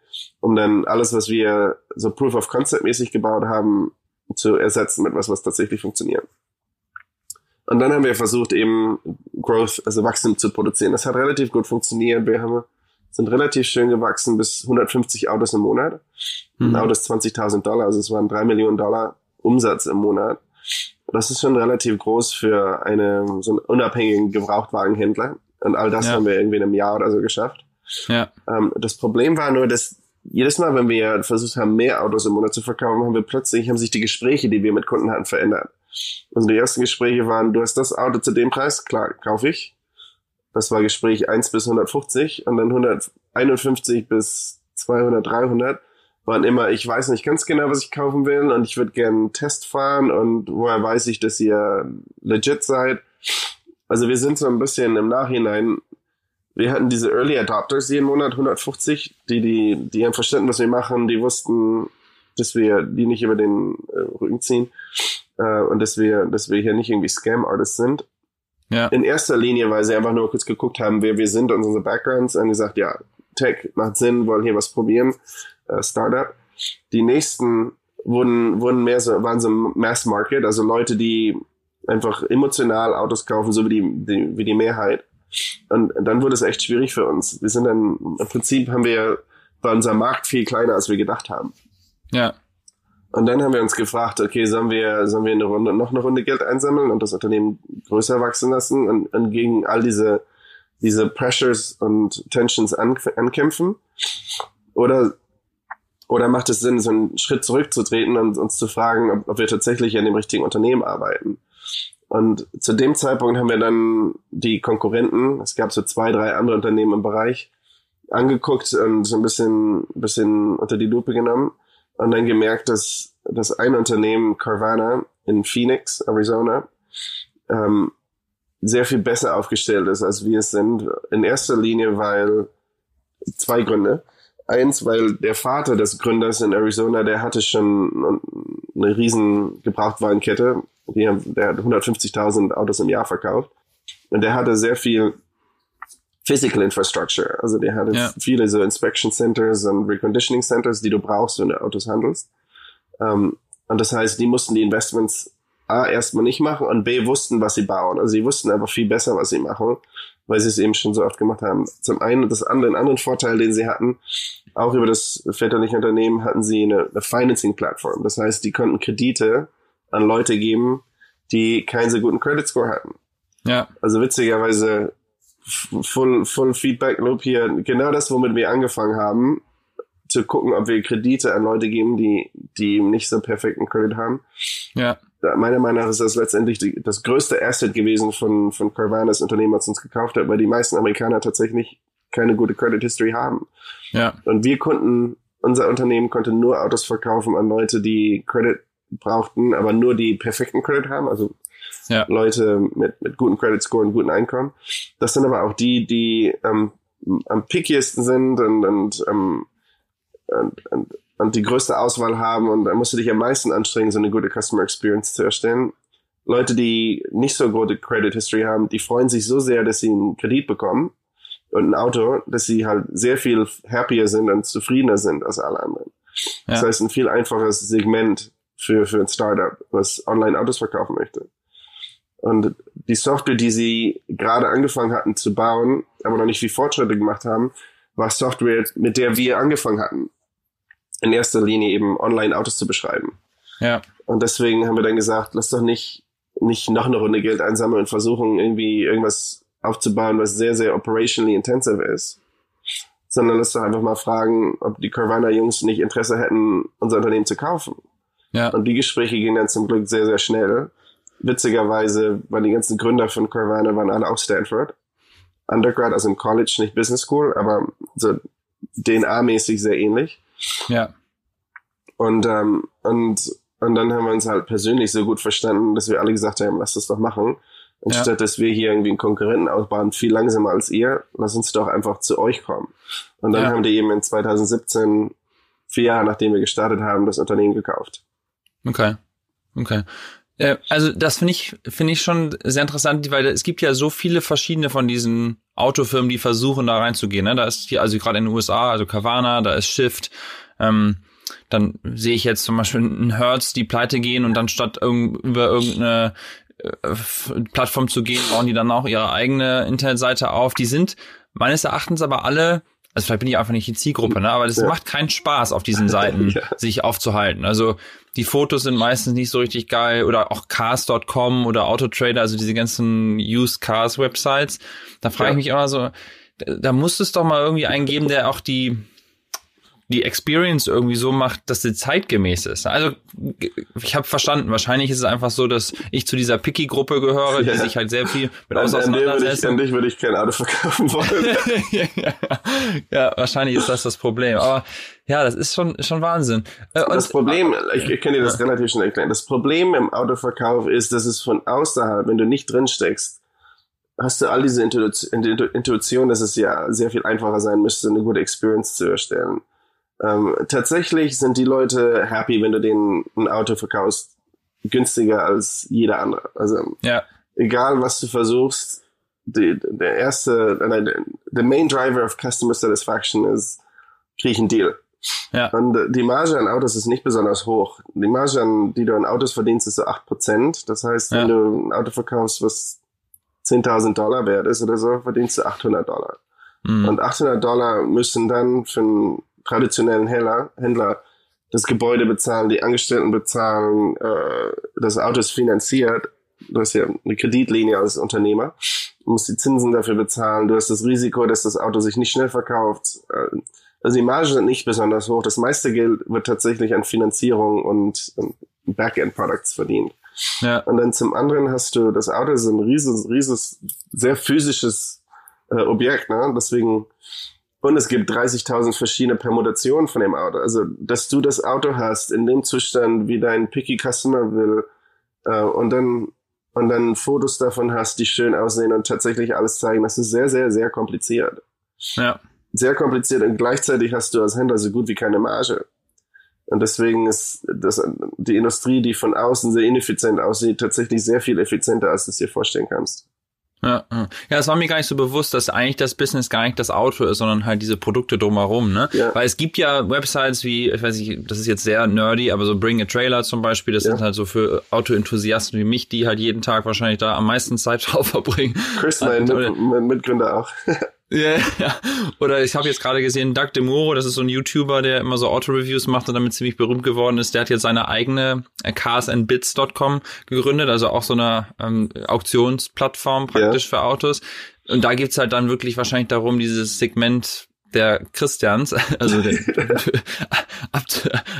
um dann alles, was wir so Proof of Concept mäßig gebaut haben, zu ersetzen mit was, was tatsächlich funktioniert. Und dann haben wir versucht, eben Growth, also Wachstum zu produzieren. Das hat relativ gut funktioniert. Wir haben, sind relativ schön gewachsen bis 150 Autos im Monat. Ein Mhm. Auto ist 20.000 Dollar, also es waren drei Millionen Dollar Umsatz im Monat. Das ist schon relativ groß für eine, so einen unabhängigen Gebrauchtwagenhändler. Und all das Ja. haben wir irgendwie in einem Jahr oder so geschafft. Ja. Ähm, das Problem war nur, dass jedes Mal, wenn wir versucht haben, mehr Autos im Monat zu verkaufen, haben wir plötzlich, haben sich die Gespräche, die wir mit Kunden hatten, verändert. Also die ersten Gespräche waren, du hast das Auto zu dem Preis, klar, kaufe ich. Das war Gespräch 1 bis 150 und dann 151 bis 200, 300 waren immer, ich weiß nicht ganz genau, was ich kaufen will und ich würde gerne einen Test fahren und woher weiß ich, dass ihr legit seid. Also wir sind so ein bisschen im Nachhinein wir hatten diese Early Adopters jeden Monat 150, die, die, die haben verstanden, was wir machen, die wussten, dass wir die nicht über den äh, Rücken ziehen äh, und dass wir, dass wir hier nicht irgendwie Scam Artists sind. Ja. In erster Linie, weil sie einfach nur kurz geguckt haben, wer wir sind und unsere Backgrounds und gesagt, ja, Tech macht Sinn, wollen hier was probieren, äh, Startup. Die nächsten wurden, wurden mehr so, waren so Mass Market, also Leute, die einfach emotional Autos kaufen, so wie die, die, wie die Mehrheit. Und dann wurde es echt schwierig für uns. Wir sind dann, im Prinzip haben wir, war unser Markt viel kleiner, als wir gedacht haben. Ja. Und dann haben wir uns gefragt, okay, sollen wir, sollen wir eine Runde, noch eine Runde Geld einsammeln und das Unternehmen größer wachsen lassen und, und gegen all diese, diese Pressures und Tensions an, ankämpfen? Oder, oder macht es Sinn, so einen Schritt zurückzutreten und uns zu fragen, ob, ob wir tatsächlich an dem richtigen Unternehmen arbeiten? Und zu dem Zeitpunkt haben wir dann die Konkurrenten, es gab so zwei, drei andere Unternehmen im Bereich, angeguckt und so ein bisschen, bisschen unter die Lupe genommen und dann gemerkt, dass, dass ein Unternehmen, Carvana in Phoenix, Arizona, ähm, sehr viel besser aufgestellt ist, als wir es sind. In erster Linie, weil zwei Gründe. Eins, weil der Vater des Gründers in Arizona, der hatte schon eine riesen haben, der hat 150.000 Autos im Jahr verkauft. Und der hatte sehr viel Physical Infrastructure. Also der hatte Ja. viele so Inspection Centers und Reconditioning Centers, die du brauchst, wenn du Autos handelst. Ähm, und das heißt, die mussten die Investments A erstmal nicht machen und B wussten, was sie bauen. Also sie wussten einfach viel besser, was sie machen, weil sie es eben schon so oft gemacht haben. Zum einen, das andere, einen anderen Vorteil, den sie hatten, auch über das väterliche Unternehmen hatten sie eine, eine Financing-Plattform. Das heißt, die konnten Kredite an Leute geben, die keinen so guten Credit Score hatten. Ja. Also witzigerweise full, full Feedback Loop hier. Genau das, womit wir angefangen haben, zu gucken, ob wir Kredite an Leute geben, die, die nicht so perfekten Credit haben. Ja. Meiner Meinung nach ist das letztendlich die, das größte Asset gewesen von, von Carvana, das Unternehmen, was uns gekauft hat, weil die meisten Amerikaner tatsächlich keine gute Credit History haben. Ja. Und wir konnten, unser Unternehmen konnte nur Autos verkaufen an Leute, die Credit brauchten, aber nur die perfekten Credit haben, also Ja. Leute mit, mit guten Credit Score und guten Einkommen. Das sind aber auch die, die ähm, am pickiesten sind und, und, ähm, und, und, und die größte Auswahl haben und da musst du dich am meisten anstrengen, so eine gute Customer Experience zu erstellen. Leute, die nicht so gute Credit History haben, die freuen sich so sehr, dass sie einen Kredit bekommen und ein Auto, dass sie halt sehr viel happier sind und zufriedener sind als alle anderen. Das Ja. heißt, ein viel einfaches Segment für, für ein Startup, was online Autos verkaufen möchte. Und die Software, die sie gerade angefangen hatten zu bauen, aber noch nicht viel Fortschritte gemacht haben, war Software, mit der wir angefangen hatten. in erster Linie eben online Autos zu beschreiben. Ja. Und deswegen haben wir dann gesagt, lass doch nicht, nicht noch eine Runde Geld einsammeln und versuchen, irgendwie irgendwas aufzubauen, was sehr, sehr operationally intensive ist. Sondern lass doch einfach mal fragen, ob die Carvana-Jungs nicht Interesse hätten, unser Unternehmen zu kaufen. Ja. Und die Gespräche gingen dann zum Glück sehr, sehr schnell. Witzigerweise waren die ganzen Gründer von Carvana waren alle auch Stanford. Undergrad, also im College, nicht Business School, aber so DNA-mäßig sehr ähnlich. Ja. Und, ähm, und, und dann haben wir uns halt persönlich so gut verstanden, dass wir alle gesagt haben, lass das doch machen. Anstatt Ja. dass wir hier irgendwie einen Konkurrenten aufbauen, viel langsamer als ihr, lass uns doch einfach zu euch kommen. Und dann Ja. haben die eben in 2017, vier Jahre nachdem wir gestartet haben, das Unternehmen gekauft. Okay. Okay. Äh, Also das finde ich finde ich schon sehr interessant, weil es gibt ja so viele verschiedene von diesen Autofirmen, die versuchen da reinzugehen. Ne? Da ist hier also gerade in den USA, also Carvana, da ist Shift. Ähm, dann sehe ich jetzt zum Beispiel einen Hertz, die pleite gehen und dann statt irgend, über irgendeine äh, Plattform zu gehen, bauen die dann auch ihre eigene Internetseite auf. Die sind meines Erachtens aber alle, also vielleicht bin ich einfach nicht die Zielgruppe, ne? aber das Ja. macht keinen Spaß auf diesen Seiten Ja. sich aufzuhalten. Also die Fotos sind meistens nicht so richtig geil oder auch cars.com oder Autotrader, also diese ganzen Used Cars Websites. Da frage ich Ja. mich immer so, da, da muss es doch mal irgendwie einen geben, der auch die die Experience irgendwie so macht, dass sie zeitgemäß ist. Also ich habe verstanden, wahrscheinlich ist es einfach so, dass ich zu dieser Picky-Gruppe gehöre, die Ja. sich halt sehr viel mit ich, auseinandersetzt. an dich würde ich kein Auto verkaufen wollen. ja, ja, wahrscheinlich ist das das Problem. Aber ja, das ist schon schon Wahnsinn. Äh, und- Das Problem, ich, ich kann dir das relativ schnell erklären. Das Problem im Autoverkauf ist, dass es von außerhalb, wenn du nicht drin steckst, hast du all diese Intu Intu Intuition, dass es ja sehr viel einfacher sein müsste, eine gute Experience zu erstellen. Ähm, tatsächlich sind die Leute happy, wenn du denen ein Auto verkaufst, günstiger als jeder andere. Also ja, egal was du versuchst, die, der erste, nein, der, main driver of customer satisfaction ist, krieg ich einen Deal. ja, Und äh, die Marge an Autos ist nicht besonders hoch. Die Marge, an, die du an Autos verdienst, ist so 8%. Das heißt, Ja. wenn du ein Auto verkaufst, was 10.000 Dollar wert ist oder so, verdienst du 800 Dollar. mm, Und 800 Dollar müssen dann für einen traditionellen Händler, Händler das Gebäude bezahlen, die Angestellten bezahlen, äh, das Auto ist finanziert. Du hast ja eine Kreditlinie als Unternehmer. Du musst die Zinsen dafür bezahlen. Du hast das Risiko, dass das Auto sich nicht schnell verkauft. Äh, Also die Margen sind nicht besonders hoch. Das meiste Geld wird tatsächlich an Finanzierung und, und Backend-Products verdient. ja, Und dann zum anderen hast du, das Auto ist ein rieses, rieses, sehr physisches äh, Objekt, ne? Deswegen, und es gibt 30.000 verschiedene Permutationen von dem Auto. Also, dass du das Auto hast in dem Zustand, wie dein Picky Customer will, äh, und dann, und dann Fotos davon hast, die schön aussehen und tatsächlich alles zeigen, das ist sehr, sehr, sehr kompliziert. ja, Sehr kompliziert und gleichzeitig hast du als Händler so gut wie keine Marge. Und deswegen ist das, die Industrie, die von außen sehr ineffizient aussieht, tatsächlich sehr viel effizienter, als du es dir vorstellen kannst. Ja, ja. Es war mir gar nicht so bewusst, dass eigentlich das Business gar nicht das Auto ist, sondern halt diese Produkte drumherum, ne? Ja. Weil es gibt ja Websites wie, ich weiß nicht, das ist jetzt sehr nerdy, aber so Bring a Trailer zum Beispiel, das Ja. sind halt so für Autoenthusiasten wie mich, die halt jeden Tag wahrscheinlich da am meisten Zeit drauf verbringen. Chris, mein, mein Mitgründer auch. Ja, ja. Oder ich habe jetzt gerade gesehen, Doug DeMuro, das ist so ein YouTuber, der immer so Auto-Reviews macht und damit ziemlich berühmt geworden ist. Der hat jetzt seine eigene äh, carsandbits.com gegründet, also auch so eine ähm, Auktionsplattform praktisch für Autos. Und da geht's halt dann wirklich wahrscheinlich darum, dieses Segment der Christians, also der, ab,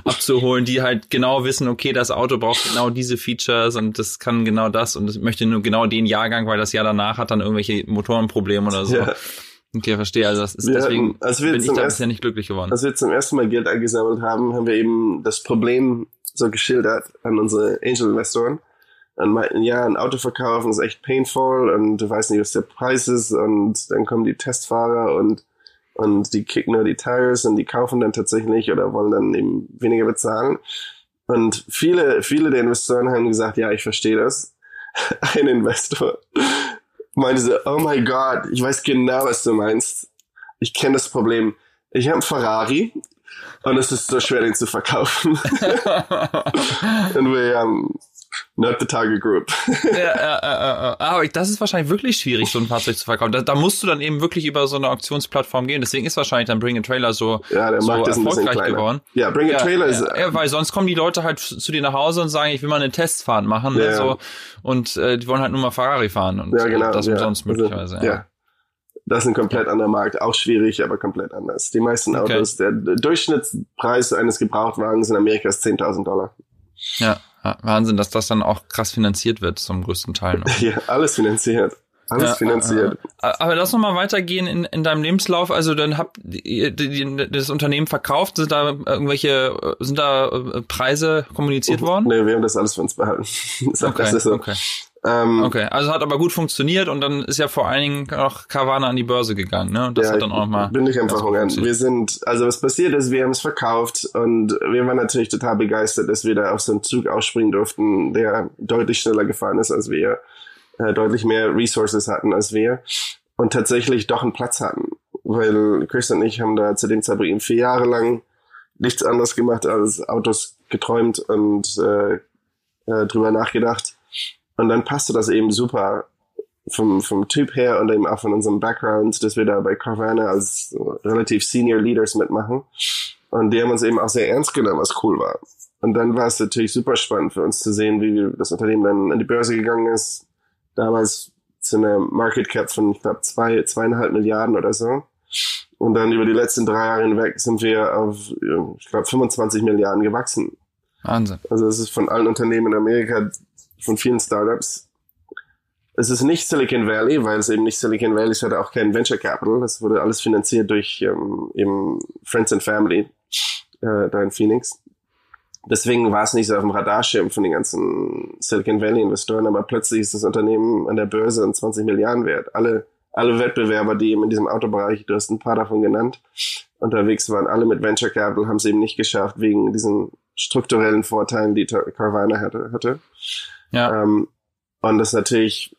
abzuholen, die halt genau wissen, okay, das Auto braucht genau diese Features und das kann genau das und das möchte nur genau den Jahrgang, weil das Jahr danach hat dann irgendwelche Motorenprobleme oder so. Ja. Okay, verstehe. Also das ist Wir deswegen hatten- als wir bin ich zum da ersten- bisher nicht glücklich geworden. Als wir zum ersten Mal Geld eingesammelt haben, haben wir eben das Problem so geschildert an unsere Angel-Investoren. Und meinten, ja, ein Auto verkaufen ist echt painful und du weißt nicht, was der Preis ist und dann kommen die Testfahrer und, und die kicken nur die Tires und die kaufen dann tatsächlich oder wollen dann eben weniger bezahlen. Und viele, viele der Investoren haben gesagt, ja, ich verstehe das. Ein Investor meinte so, oh my God, ich weiß genau, was du meinst. Ich kenne das Problem. Ich habe einen Ferrari und es ist so schwer, den zu verkaufen. und wir haben not the target group. ja, äh, äh, äh, aber das ist wahrscheinlich wirklich schwierig, so ein Fahrzeug zu verkaufen. Da, da, musst du dann eben wirklich über so eine Auktionsplattform gehen. Deswegen ist wahrscheinlich dann Bring a Trailer so, ja, der so erfolgreich geworden. Ja, Bring a Trailer ja, ist. Ja, weil sonst kommen die Leute halt zu dir nach Hause und sagen, ich will mal eine Testfahrt machen. Ne, so, und äh, die wollen halt nur mal Ferrari fahren und ja, genau, das umsonst also, möglicherweise. ja. Das ist ein komplett anderer Markt, auch schwierig, aber komplett anders. Die meisten Okay. Autos, der Durchschnittspreis eines Gebrauchtwagens in Amerika ist 10.000 Dollar. Ja, ja, Wahnsinn, dass das dann auch krass finanziert wird zum größten Teil. Noch. Ja, alles finanziert. Alles Ja, finanziert. äh, äh, Aber lass noch mal weitergehen in, in deinem Lebenslauf. Also dann habt ihr das Unternehmen verkauft. Sind da irgendwelche, äh, sind da Preise kommuniziert worden? Nee, wir haben das alles für uns behalten. Das Okay, okay, Ähm, okay. Also hat aber gut funktioniert und dann ist ja vor allen Dingen auch Carvana an die Börse gegangen, ne? Und das ja, hat dann auch mal. bin ich einfach hungern. Wir sind, also was passiert ist, wir haben es verkauft und wir waren natürlich total begeistert, dass wir da auf so einen Zug aufspringen durften, der deutlich schneller gefahren ist als wir, äh, deutlich mehr Resources hatten als wir und tatsächlich doch einen Platz hatten. Weil Chris und ich haben da zu dem Zeitpunkt eben vier Jahre lang nichts anderes gemacht als Autos geträumt und äh, äh, drüber nachgedacht. Und dann passte das eben super vom, vom Typ her und eben auch von unserem Background, dass wir da bei Carvana als relativ Senior Leaders mitmachen. Und die haben uns eben auch sehr ernst genommen, was cool war. Und dann war es natürlich super spannend für uns zu sehen, wie das Unternehmen dann an die Börse gegangen ist. Damals zu einer Market Cap von, ich glaube, zwei, zweieinhalb Milliarden oder so. Und dann über die letzten drei Jahre hinweg sind wir auf, ich glaube, 25 Milliarden gewachsen. Wahnsinn. Also es ist von allen Unternehmen in Amerika, von vielen Startups. Es ist nicht Silicon Valley, weil es eben nicht Silicon Valley ist, hat auch kein Venture Capital. Das wurde alles finanziert durch ähm, eben Friends and Family äh, da in Phoenix. Deswegen war es nicht so auf dem Radarschirm von den ganzen Silicon Valley Investoren, aber plötzlich ist das Unternehmen an der Börse und 20 Milliarden wert. Alle, alle Wettbewerber, die eben in diesem Autobereich, du hast ein paar davon genannt, unterwegs waren, alle mit Venture Capital, haben es eben nicht geschafft wegen diesen strukturellen Vorteilen, die Carvana hatte. hatte. Ja. Ähm, und das ist natürlich,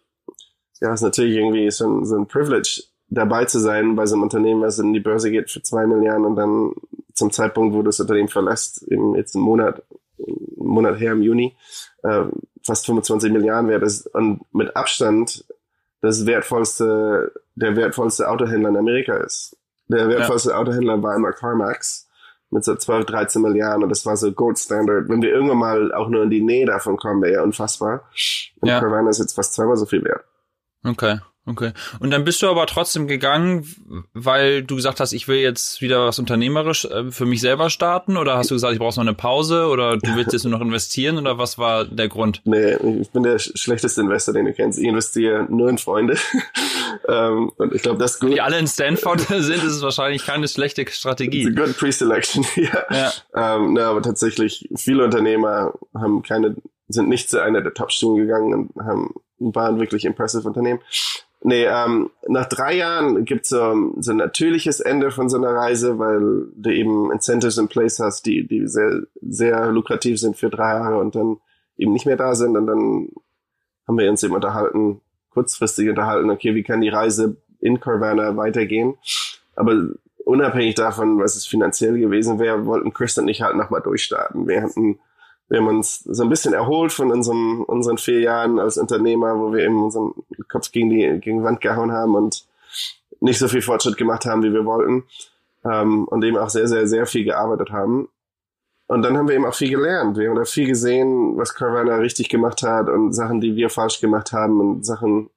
ja, ist natürlich irgendwie so ein, so ein Privilege, dabei zu sein bei so einem Unternehmen, was in die Börse geht für zwei Milliarden und dann zum Zeitpunkt, wo das Unternehmen verlässt, eben jetzt einen Monat, einen Monat her im Juni, äh, fast 25 Milliarden wert ist und mit Abstand das wertvollste, der wertvollste Autohändler in Amerika ist. Der wertvollste ja. Autohändler war immer CarMax mit so 12, 13 Milliarden und das war so Gold Standard. Wenn wir irgendwann mal auch nur in die Nähe davon kommen, wäre ja unfassbar. Und Ja. Carvana ist jetzt fast zweimal so viel wert. Okay, okay. Und dann bist du aber trotzdem gegangen, weil du gesagt hast, ich will jetzt wieder was unternehmerisch äh, für mich selber starten oder hast du gesagt, ich brauche noch eine Pause oder du willst jetzt nur noch investieren oder was war der Grund? Nee, ich bin der sch- schlechteste Investor, den du kennst. Ich investiere nur in Freunde. ähm, und ich glaube, das ist gut. Die alle in Stanford sind, ist es wahrscheinlich keine schlechte It's a Strategie. good pre-selection. ja. Ja, Ähm, na, aber tatsächlich, viele Unternehmer haben keine, sind nicht zu einer der Top-Schulen gegangen und haben, waren wirklich impressive Unternehmen. Nee, ähm, nach drei Jahren gibt es so, so ein natürliches Ende von so einer Reise, weil du eben Incentives in place hast, die, die sehr, sehr lukrativ sind für drei Jahre und dann eben nicht mehr da sind. Und dann haben wir uns eben unterhalten, kurzfristig unterhalten, okay, wie kann die Reise in Carvana weitergehen? Aber unabhängig davon, was es finanziell gewesen wäre, wollten Chris und ich halt nochmal durchstarten. Wir hatten, wir haben uns so ein bisschen erholt von unserem, unseren vier Jahren als Unternehmer, wo wir eben unseren Kopf gegen die, gegen die Wand gehauen haben und nicht so viel Fortschritt gemacht haben, wie wir wollten. Ähm, und eben auch sehr, sehr, sehr viel gearbeitet haben. Und dann haben wir eben auch viel gelernt. Wir haben da viel gesehen, was Carvana richtig gemacht hat und Sachen, die wir falsch gemacht haben und Sachen,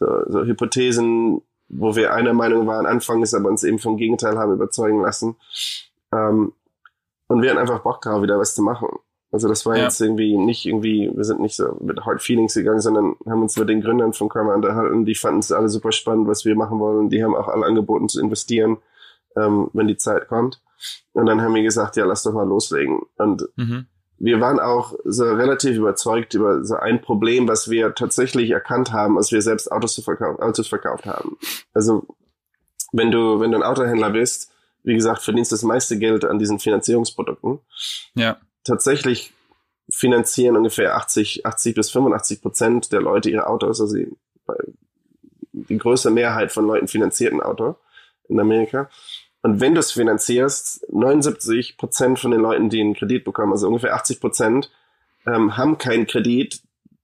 so, so Hypothesen, wo wir einer Meinung waren anfangs, aber uns eben vom Gegenteil haben überzeugen lassen. Ähm, und wir hatten einfach Bock drauf, wieder was zu machen. Also das war Ja. jetzt irgendwie nicht irgendwie, wir sind nicht so mit Hard Feelings gegangen, sondern haben uns mit den Gründern von Karma unterhalten. Die fanden es alle super spannend, was wir machen wollen. Die haben auch alle angeboten zu investieren, ähm, wenn die Zeit kommt. Und dann haben wir gesagt, ja, lass doch mal loslegen. Und mhm. wir waren auch so relativ überzeugt über so ein Problem, was wir tatsächlich erkannt haben, als wir selbst Autos, zu verkaufen, Autos verkauft haben. Also wenn du, wenn du ein Autohändler bist, wie gesagt, verdienst das meiste Geld an diesen Finanzierungsprodukten. ja, Tatsächlich finanzieren ungefähr 80, 80 bis 85 Prozent der Leute ihre Autos. Also die, die größte Mehrheit von Leuten finanziert ein Auto in Amerika. Und wenn du es finanzierst, 79 Prozent von den Leuten, die einen Kredit bekommen, also ungefähr 80 Prozent, ähm, haben keinen Kredit,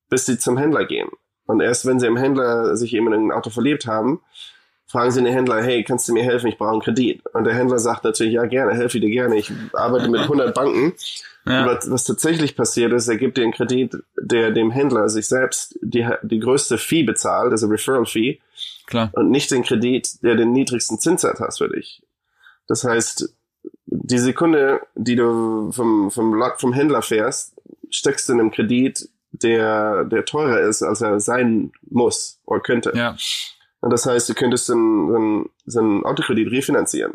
bis sie zum Händler gehen. Und erst wenn sie im Händler sich eben in ein Auto verliebt haben, fragen sie den Händler, hey, kannst du mir helfen? Ich brauche einen Kredit. Und der Händler sagt natürlich, ja, gerne, helfe dir gerne. Ich arbeite mit 100 Banken. Ja. Was, was, tatsächlich passiert ist, er gibt dir einen Kredit, der dem Händler sich selbst die, die größte Fee bezahlt, also Referral Fee. Klar. Und nicht den Kredit, der den niedrigsten Zinssatz hast für dich. Das heißt, die Sekunde, die du vom, vom vom Händler fährst, steckst du in einem Kredit, der, der teurer ist, als er sein muss oder könnte. Ja. Und das heißt, du könntest so einen, so einen Autokredit refinanzieren.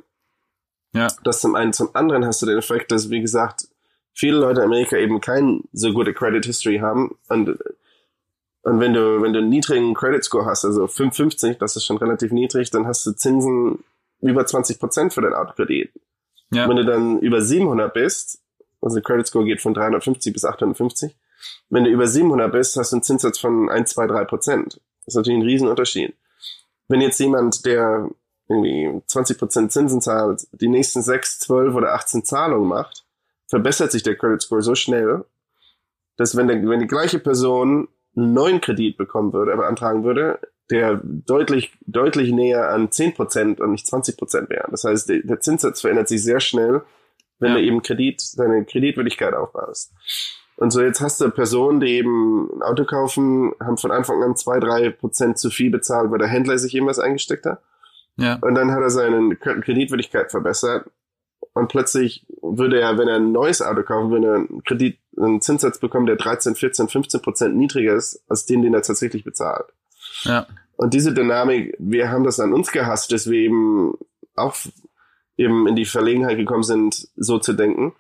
Ja. Das zum einen. Zum anderen hast du den Effekt, dass, wie gesagt, viele Leute in Amerika eben kein so gute Credit History haben. Und, und wenn du, wenn du einen niedrigen Credit Score hast, also 550, das ist schon relativ niedrig, dann hast du Zinsen über 20 Prozent für dein Autokredit. Ja. Wenn du dann über 700 bist, also der Credit Score geht von 350 bis 850, wenn du über 700 bist, hast du einen Zinssatz von 1, 2, 3 Prozent. Das ist natürlich ein Riesenunterschied. Wenn jetzt jemand, der irgendwie 20 Prozent Zinsen zahlt, die nächsten 6, 12 oder 18 Zahlungen macht, verbessert sich der Credit Score so schnell, dass wenn, der, wenn die gleiche Person einen neuen Kredit bekommen würde, beantragen würde, der deutlich, deutlich näher an 10% und nicht 20% wäre. Das heißt, der, der Zinssatz verändert sich sehr schnell, wenn ja. du eben Kredit, seine Kreditwürdigkeit aufbaust. Und so jetzt hast du Personen, die eben ein Auto kaufen, haben von Anfang an zwei, drei Prozent zu viel bezahlt, weil der Händler sich eben was eingesteckt hat. Ja. Und dann hat er seine Kreditwürdigkeit verbessert. Und plötzlich würde er, wenn er ein neues Auto kaufen würde, einen Kredit, einen Zinssatz bekommen, der 13, 14, 15 Prozent niedriger ist, als den, den er tatsächlich bezahlt. Ja. Und diese Dynamik, wir haben das an uns gehasst, dass wir eben auch eben in die Verlegenheit gekommen sind, so zu denken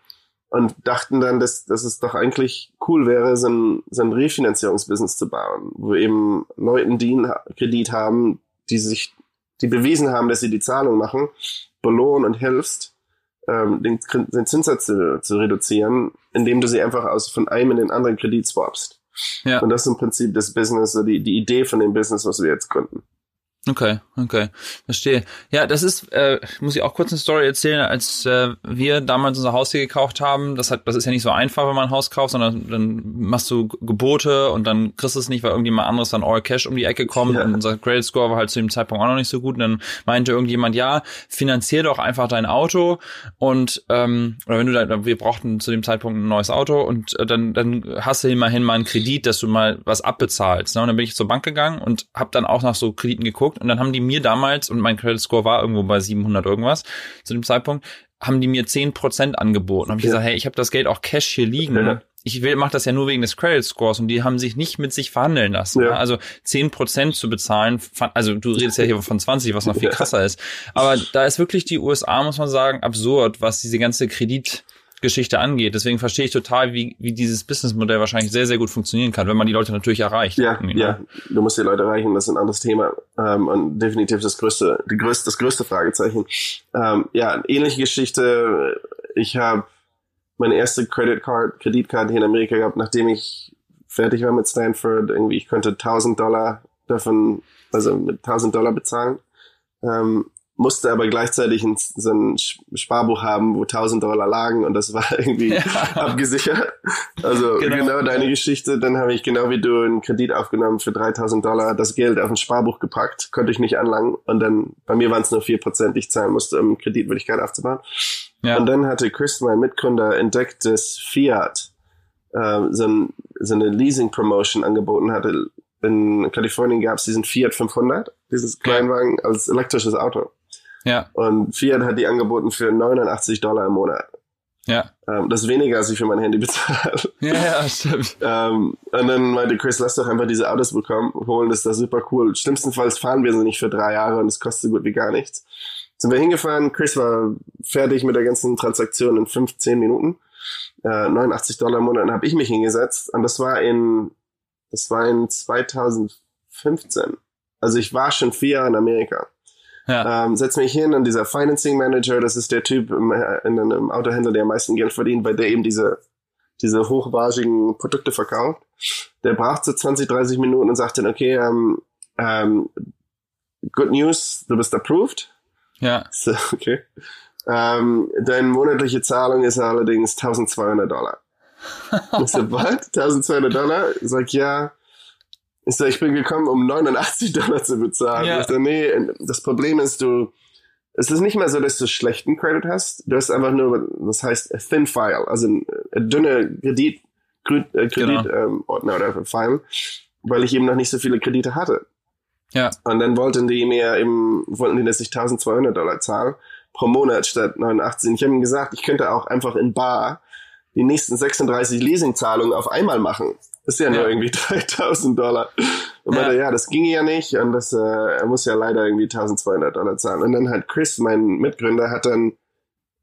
und dachten dann, dass, dass es doch eigentlich cool wäre, so ein, so ein Refinanzierungsbusiness zu bauen, wo eben Leuten, die einen Kredit haben, die sich, die bewiesen haben, dass sie die Zahlung machen, belohnen und hilfst, ähm, den, den Zinssatz zu, zu reduzieren, indem du sie einfach aus von einem in den anderen Kredit swapst. Ja. Und das ist im Prinzip das Business, die, die Idee von dem Business, was wir jetzt gründen. Okay, okay, verstehe. Ja, das ist, äh, muss ich auch kurz eine Story erzählen, als äh, wir damals unser Haus hier gekauft haben. Das hat, das ist ja nicht so einfach, wenn man ein Haus kauft, sondern dann machst du Gebote und dann kriegst du es nicht, weil irgendjemand anderes dann All Cash um die Ecke kommt ja. und unser Credit Score war halt zu dem Zeitpunkt auch noch nicht so gut. Und dann meinte irgendjemand, ja, finanzier doch einfach dein Auto und ähm, oder wenn du da, wir brauchten zu dem Zeitpunkt ein neues Auto und äh, dann dann hast du immerhin mal einen Kredit, dass du mal was abbezahlst. Ne? Und dann bin ich zur Bank gegangen und habe dann auch nach so Krediten geguckt geguckt und dann haben die mir damals, und mein Credit Score war irgendwo bei 700 irgendwas zu dem Zeitpunkt, haben die mir 10% angeboten. Habe ich ja. gesagt, hey, ich habe das Geld auch Cash hier liegen. Ja. Ich will, mach das ja nur wegen des Credit Scores und die haben sich nicht mit sich verhandeln lassen. Ja. Also 10% zu bezahlen, also du redest ja hier von 20, was noch viel krasser ist. Aber da ist wirklich die USA, muss man sagen, absurd, was diese ganze Kredit Geschichte angeht. Deswegen verstehe ich total, wie, wie dieses Businessmodell wahrscheinlich sehr, sehr gut funktionieren kann, wenn man die Leute natürlich erreicht. Ja, ne? ja. Du musst die Leute erreichen, das ist ein anderes Thema. Ähm, und definitiv das größte, die größte, das größte Fragezeichen. Ähm, ja, ähnliche Geschichte. Ich habe meine erste Credit Card, Kreditkarte hier in Amerika gehabt, nachdem ich fertig war mit Stanford. Irgendwie, ich konnte 1000 Dollar davon, also mit 1000 Dollar bezahlen. Ähm, musste aber gleichzeitig ein, so ein Sparbuch haben, wo 1000 Dollar lagen und das war irgendwie ja. abgesichert. Also genau. genau, deine Geschichte. Dann habe ich genau wie du einen Kredit aufgenommen für 3000 Dollar, das Geld auf ein Sparbuch gepackt, konnte ich nicht anlangen und dann, bei mir waren es nur vier Prozent, die ich zahlen musste, um Kreditwürdigkeit aufzubauen. Ja. Und dann hatte Chris, mein Mitgründer, entdeckt, dass Fiat äh, so, ein, so eine Leasing-Promotion angeboten hatte. In Kalifornien gab es diesen Fiat 500, dieses Kleinwagen als elektrisches Auto. Ja. Und Fiat hat die angeboten für 89 Dollar im Monat. Ja. Ähm, das ist weniger, als ich für mein Handy bezahle. Ja, ja, stimmt. ähm, und dann meinte Chris, lass doch einfach diese Autos bekommen, holen, das ist da super cool. Schlimmstenfalls fahren wir sie nicht für drei Jahre und es kostet so gut wie gar nichts. Sind wir hingefahren, Chris war fertig mit der ganzen Transaktion in 15 Minuten. Äh, 89 Dollar im Monat, habe ich mich hingesetzt und das war in, das war in 2015. Also ich war schon vier Jahre in Amerika. Ja. Ähm, setz mich hin und dieser Financing Manager, das ist der Typ im, in einem Autohändler, der am meisten Geld verdient, weil der eben diese, diese hochbargigen Produkte verkauft. Der braucht so 20, 30 Minuten und sagt dann, okay, ähm, ähm, good news, du bist approved. Ja. So, okay. Ähm, deine monatliche Zahlung ist allerdings 1200 Dollar. ich so, was? 1200 Dollar? Ich sag, ja. Ich sag, ich bin gekommen, um 89 Dollar zu bezahlen. Ja. Ich sag, nee, das Problem ist, du, es ist nicht mehr so, dass du schlechten Credit hast. Du hast einfach nur, das heißt a thin file, also ein, ein dünne Kredit, Kredit, Genau. Kredit ähm, Ordner oder File, weil ich eben noch nicht so viele Kredite hatte. Ja. Und dann wollten die mir eben, wollten die, dass ich 1200 Dollar zahle pro Monat statt 89. Und ich habe ihnen gesagt, ich könnte auch einfach in Bar die nächsten 36 Leasingzahlungen auf einmal machen. Das ist ja nur irgendwie 3000 Dollar. Und Ja. meinte, ja, das ginge ja nicht und das, äh, er muss ja leider irgendwie 1200 Dollar zahlen. Und dann hat Chris, mein Mitgründer, hat dann,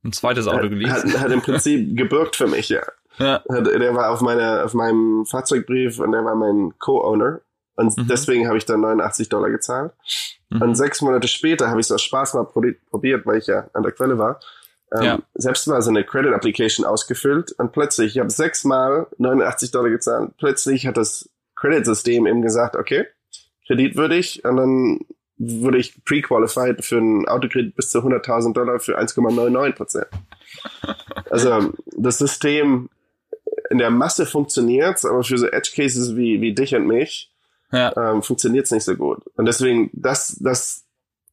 Ein zweites Auto hat, geleast. hat, hat im Prinzip gebürgt für mich, ja. Ja. Hat, der war auf meiner, auf meinem Fahrzeugbrief und der war mein Co-Owner. Und Mhm. deswegen habe ich dann 89 Dollar gezahlt. Mhm. Und sechs Monate später habe ich es aus Spaß mal probi- probiert, weil ich ja an der Quelle war. Ähm, Ja. Selbst mal so eine Credit Application ausgefüllt und plötzlich, ich habe sechsmal 89 Dollar gezahlt. Plötzlich hat das Credit-System eben gesagt, okay, kreditwürdig. Und dann wurde ich pre-qualified für einen Autokredit bis zu 100.000 Dollar für 1,99 Prozent. Also das System in der Masse funktioniert, aber für so Edge Cases wie, wie dich und mich Ja. ähm, funktioniert es nicht so gut. Und deswegen, das, das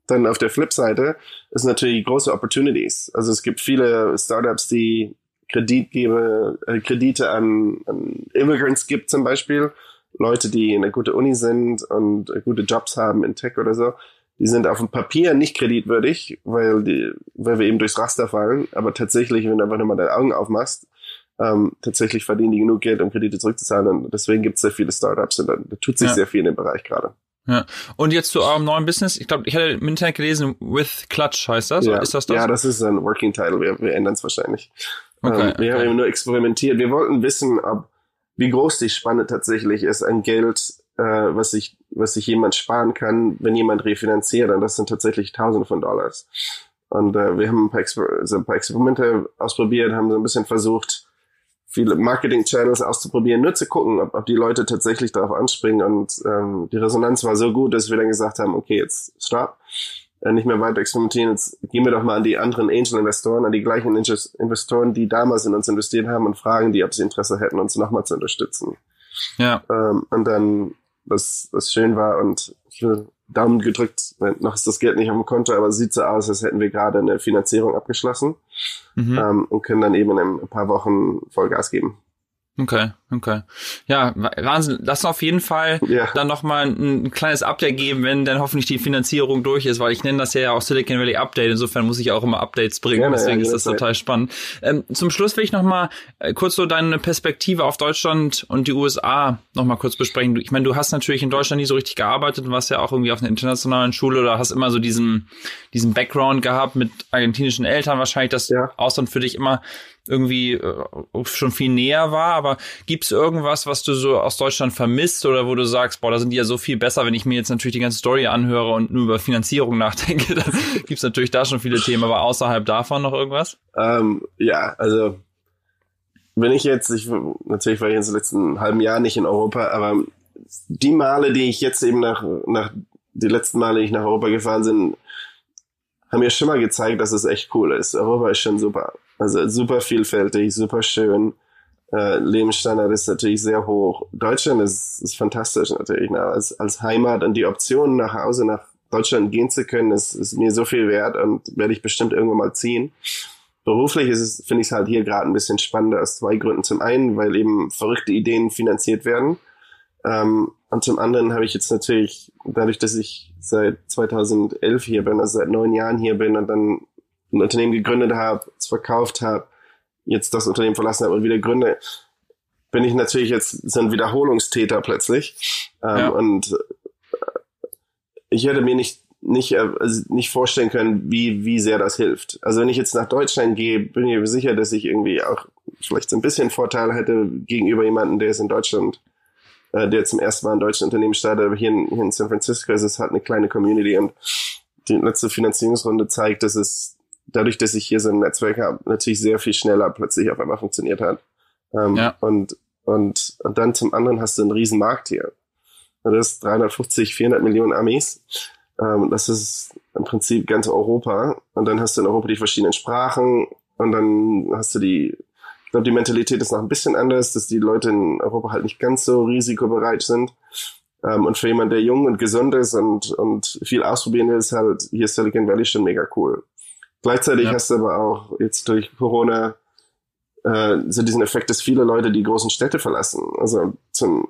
dann auf der Flipseite ist natürlich große Opportunities. Also es gibt viele Startups, die Kreditgeber, äh, Kredite an, an Immigrants gibt zum Beispiel. Leute, die in einer gute Uni sind und gute Jobs haben in Tech oder so. Die sind auf dem Papier nicht kreditwürdig, weil die, weil wir eben durchs Raster fallen. Aber tatsächlich, wenn du einfach nur mal deine Augen aufmachst, ähm, tatsächlich verdienen die genug Geld, um Kredite zurückzuzahlen. Und deswegen gibt es sehr viele Startups und da, da tut sich Ja. sehr viel in dem Bereich gerade. Ja. Und jetzt zu eurem neuen Business. Ich glaube, ich hatte im Internet gelesen, with Clutch heißt das. Ja. Ist das das? Ja, das ist ein Working Title. Wir, wir ändern es wahrscheinlich. Okay, ähm, wir haben okay. eben nur experimentiert. Wir wollten wissen, ob wie groß die Spanne tatsächlich ist an Geld, äh, was sich was sich jemand sparen kann, wenn jemand refinanziert. Und das sind tatsächlich Tausende von Dollars. Und äh, wir haben ein paar, Exper also ein paar Experimente ausprobiert, haben so ein bisschen versucht, viele Marketing-Channels auszuprobieren, nur zu gucken, ob, ob die Leute tatsächlich darauf anspringen. Und ähm, die Resonanz war so gut, dass wir dann gesagt haben, okay, jetzt stop, äh, nicht mehr weiter experimentieren, jetzt gehen wir doch mal an die anderen Angel-Investoren, an die gleichen Investoren, die damals in uns investiert haben und fragen die, ob sie Interesse hätten, uns nochmal zu unterstützen. Ja. Ähm, und dann, was, was schön war und ich will Daumen gedrückt, noch ist das Geld nicht auf dem Konto, aber es sieht so aus, als hätten wir gerade eine Finanzierung abgeschlossen Mhm. ähm, und können dann eben in ein paar Wochen Vollgas geben. Okay, okay. Ja, Wa- Wahnsinn. Lass uns auf jeden Fall Ja. dann nochmal ein, ein kleines Update geben, wenn dann hoffentlich die Finanzierung durch ist, weil ich nenne das ja auch Silicon Valley Update. Insofern muss ich auch immer Updates bringen. Gerne, ja, Deswegen ist das jederzeit. total spannend. Ähm, zum Schluss will ich nochmal äh, kurz so deine Perspektive auf Deutschland und die USA nochmal kurz besprechen. Ich meine, du hast natürlich in Deutschland nie so richtig gearbeitet und warst ja auch irgendwie auf einer internationalen Schule oder hast immer so diesen, diesen Background gehabt mit argentinischen Eltern wahrscheinlich, dass Ja. Ausland für dich immer irgendwie äh, schon viel näher war, aber gibt's irgendwas, was du so aus Deutschland vermisst oder wo du sagst, boah, da sind die ja so viel besser, wenn ich mir jetzt natürlich die ganze Story anhöre und nur über Finanzierung nachdenke, dann gibt's natürlich da schon viele Themen, aber außerhalb davon noch irgendwas? Ähm, ja, also wenn ich jetzt, ich natürlich war ich jetzt in den letzten halben Jahr nicht in Europa, aber die Male, die ich jetzt eben nach, nach die letzten Male, die ich nach Europa gefahren bin, haben mir schon mal gezeigt, dass es echt cool ist. Europa ist schon super. Also super vielfältig, super schön. Äh, Lebensstandard ist natürlich sehr hoch. Deutschland ist, ist fantastisch natürlich. Ne? Als, als Heimat und die Option nach Hause nach Deutschland gehen zu können, ist, ist mir so viel wert und werde ich bestimmt irgendwann mal ziehen. Beruflich ist es, finde ich es halt hier gerade ein bisschen spannender aus zwei Gründen. Zum einen, weil eben verrückte Ideen finanziert werden. Ähm, und zum anderen habe ich jetzt natürlich, dadurch, dass ich seit 2011 hier bin, also seit neun Jahren hier bin und dann ein Unternehmen gegründet habe, es verkauft habe, jetzt das Unternehmen verlassen habe und wieder gründe, bin ich natürlich jetzt so ein Wiederholungstäter plötzlich. Ähm, Ja. Und äh, ich hätte mir nicht nicht, äh, also nicht vorstellen können, wie, wie sehr das hilft. Also wenn ich jetzt nach Deutschland gehe, bin ich mir sicher, dass ich irgendwie auch vielleicht so ein bisschen Vorteil hätte gegenüber jemandem, der ist in Deutschland, äh, der zum ersten Mal ein deutsches Unternehmen startet. Aber hier in, hier in San Francisco ist es halt eine kleine Community und die letzte Finanzierungsrunde zeigt, dass es dadurch, dass ich hier so ein Netzwerk habe, natürlich sehr viel schneller plötzlich auf einmal funktioniert hat. Ähm, Ja. und, und, und dann zum anderen hast du einen riesen Markt hier. Das ist 350, 400 Millionen Amis. Ähm, das ist im Prinzip ganz Europa. Und dann hast du in Europa die verschiedenen Sprachen und dann hast du die Ich glaube, die Mentalität ist noch ein bisschen anders, dass die Leute in Europa halt nicht ganz so risikobereit sind. Ähm, und für jemanden, der jung und gesund ist und, und viel ausprobieren will, ist halt hier Silicon Valley schon mega cool. Gleichzeitig ja. hast du aber auch jetzt durch Corona äh, so diesen Effekt, dass viele Leute die großen Städte verlassen. Also zum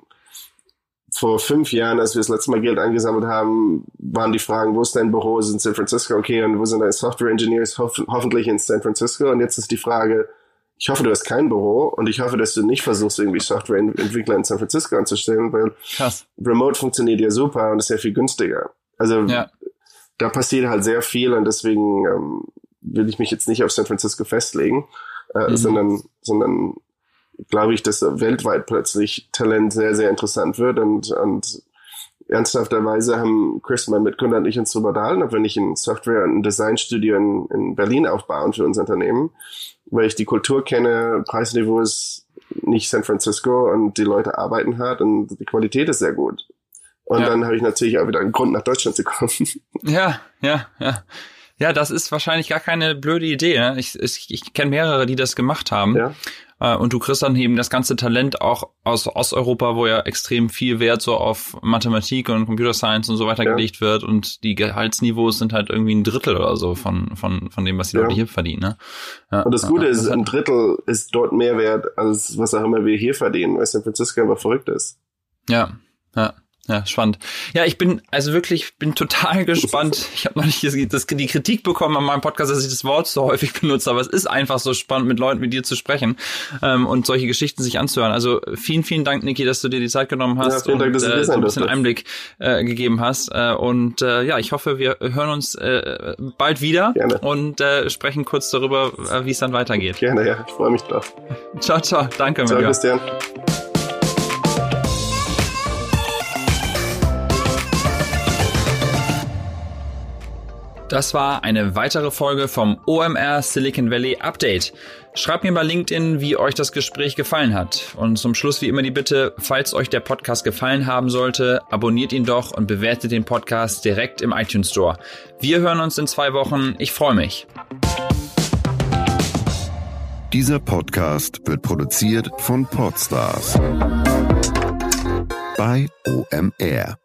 vor fünf Jahren, als wir das letzte Mal Geld eingesammelt haben, waren die Fragen, wo ist dein Büro? Ist in San Francisco? Okay, und wo sind deine Software Engineers? Hoff hoffentlich in San Francisco. Und jetzt ist die Frage, ich hoffe, du hast kein Büro und ich hoffe, dass du nicht versuchst, irgendwie Softwareentwickler in San Francisco anzustellen, weil Krass. Remote funktioniert ja super und ist ja viel günstiger. Also ja. Da passiert halt sehr viel und deswegen ähm, will ich mich jetzt nicht auf San Francisco festlegen, äh, mhm. sondern, sondern glaube ich, dass weltweit plötzlich Talent sehr, sehr interessant wird und, und ernsthafterweise haben Chris, mein Mitgründer und ich uns darüber unterhalten, ob wir nicht ein Software- und Designstudio in, in Berlin aufbauen für unser Unternehmen, weil ich die Kultur kenne, Preisniveau ist nicht San Francisco und die Leute arbeiten hart und die Qualität ist sehr gut. Und ja. dann habe ich natürlich auch wieder einen Grund, nach Deutschland zu kommen. Ja, ja, ja. Ja, das ist wahrscheinlich gar keine blöde Idee. Ne? Ich, ich, ich kenne mehrere, die das gemacht haben. Ja. Äh, und du kriegst dann eben das ganze Talent auch aus Osteuropa, wo ja extrem viel Wert so auf Mathematik und Computer Science und so weiter ja. gelegt wird und die Gehaltsniveaus sind halt irgendwie ein Drittel oder so von, von, von dem, was die ja. Leute hier verdienen. Ne? Ja. Und das Gute ist, das ein Drittel ist dort mehr wert, als was auch immer wir hier verdienen, weil San Francisco aber verrückt ist. Ja, ja. Ja, spannend. Ja, ich bin also wirklich bin total gespannt. Ich habe noch nicht das, die Kritik bekommen an meinem Podcast, dass ich das Wort so häufig benutze, aber es ist einfach so spannend, mit Leuten wie dir zu sprechen ähm, und solche Geschichten sich anzuhören. Also vielen, vielen Dank, Niki, dass du dir die Zeit genommen hast ja, und Dank, äh, so ein bisschen Einblick äh, gegeben hast. Äh, und äh, ja, ich hoffe, wir hören uns äh, bald wieder Gerne. und äh, sprechen kurz darüber, äh, wie es dann weitergeht. Gerne, ja. Ich freue mich drauf. Ciao, ciao. Danke, Ciao, Christian. Das war eine weitere Folge vom OMR Silicon Valley Update. Schreibt mir bei LinkedIn, wie euch das Gespräch gefallen hat. Und zum Schluss wie immer die Bitte, falls euch der Podcast gefallen haben sollte, abonniert ihn doch und bewertet den Podcast direkt im iTunes Store. Wir hören uns in zwei Wochen. Ich freue mich. Dieser Podcast wird produziert von Podstars bei OMR.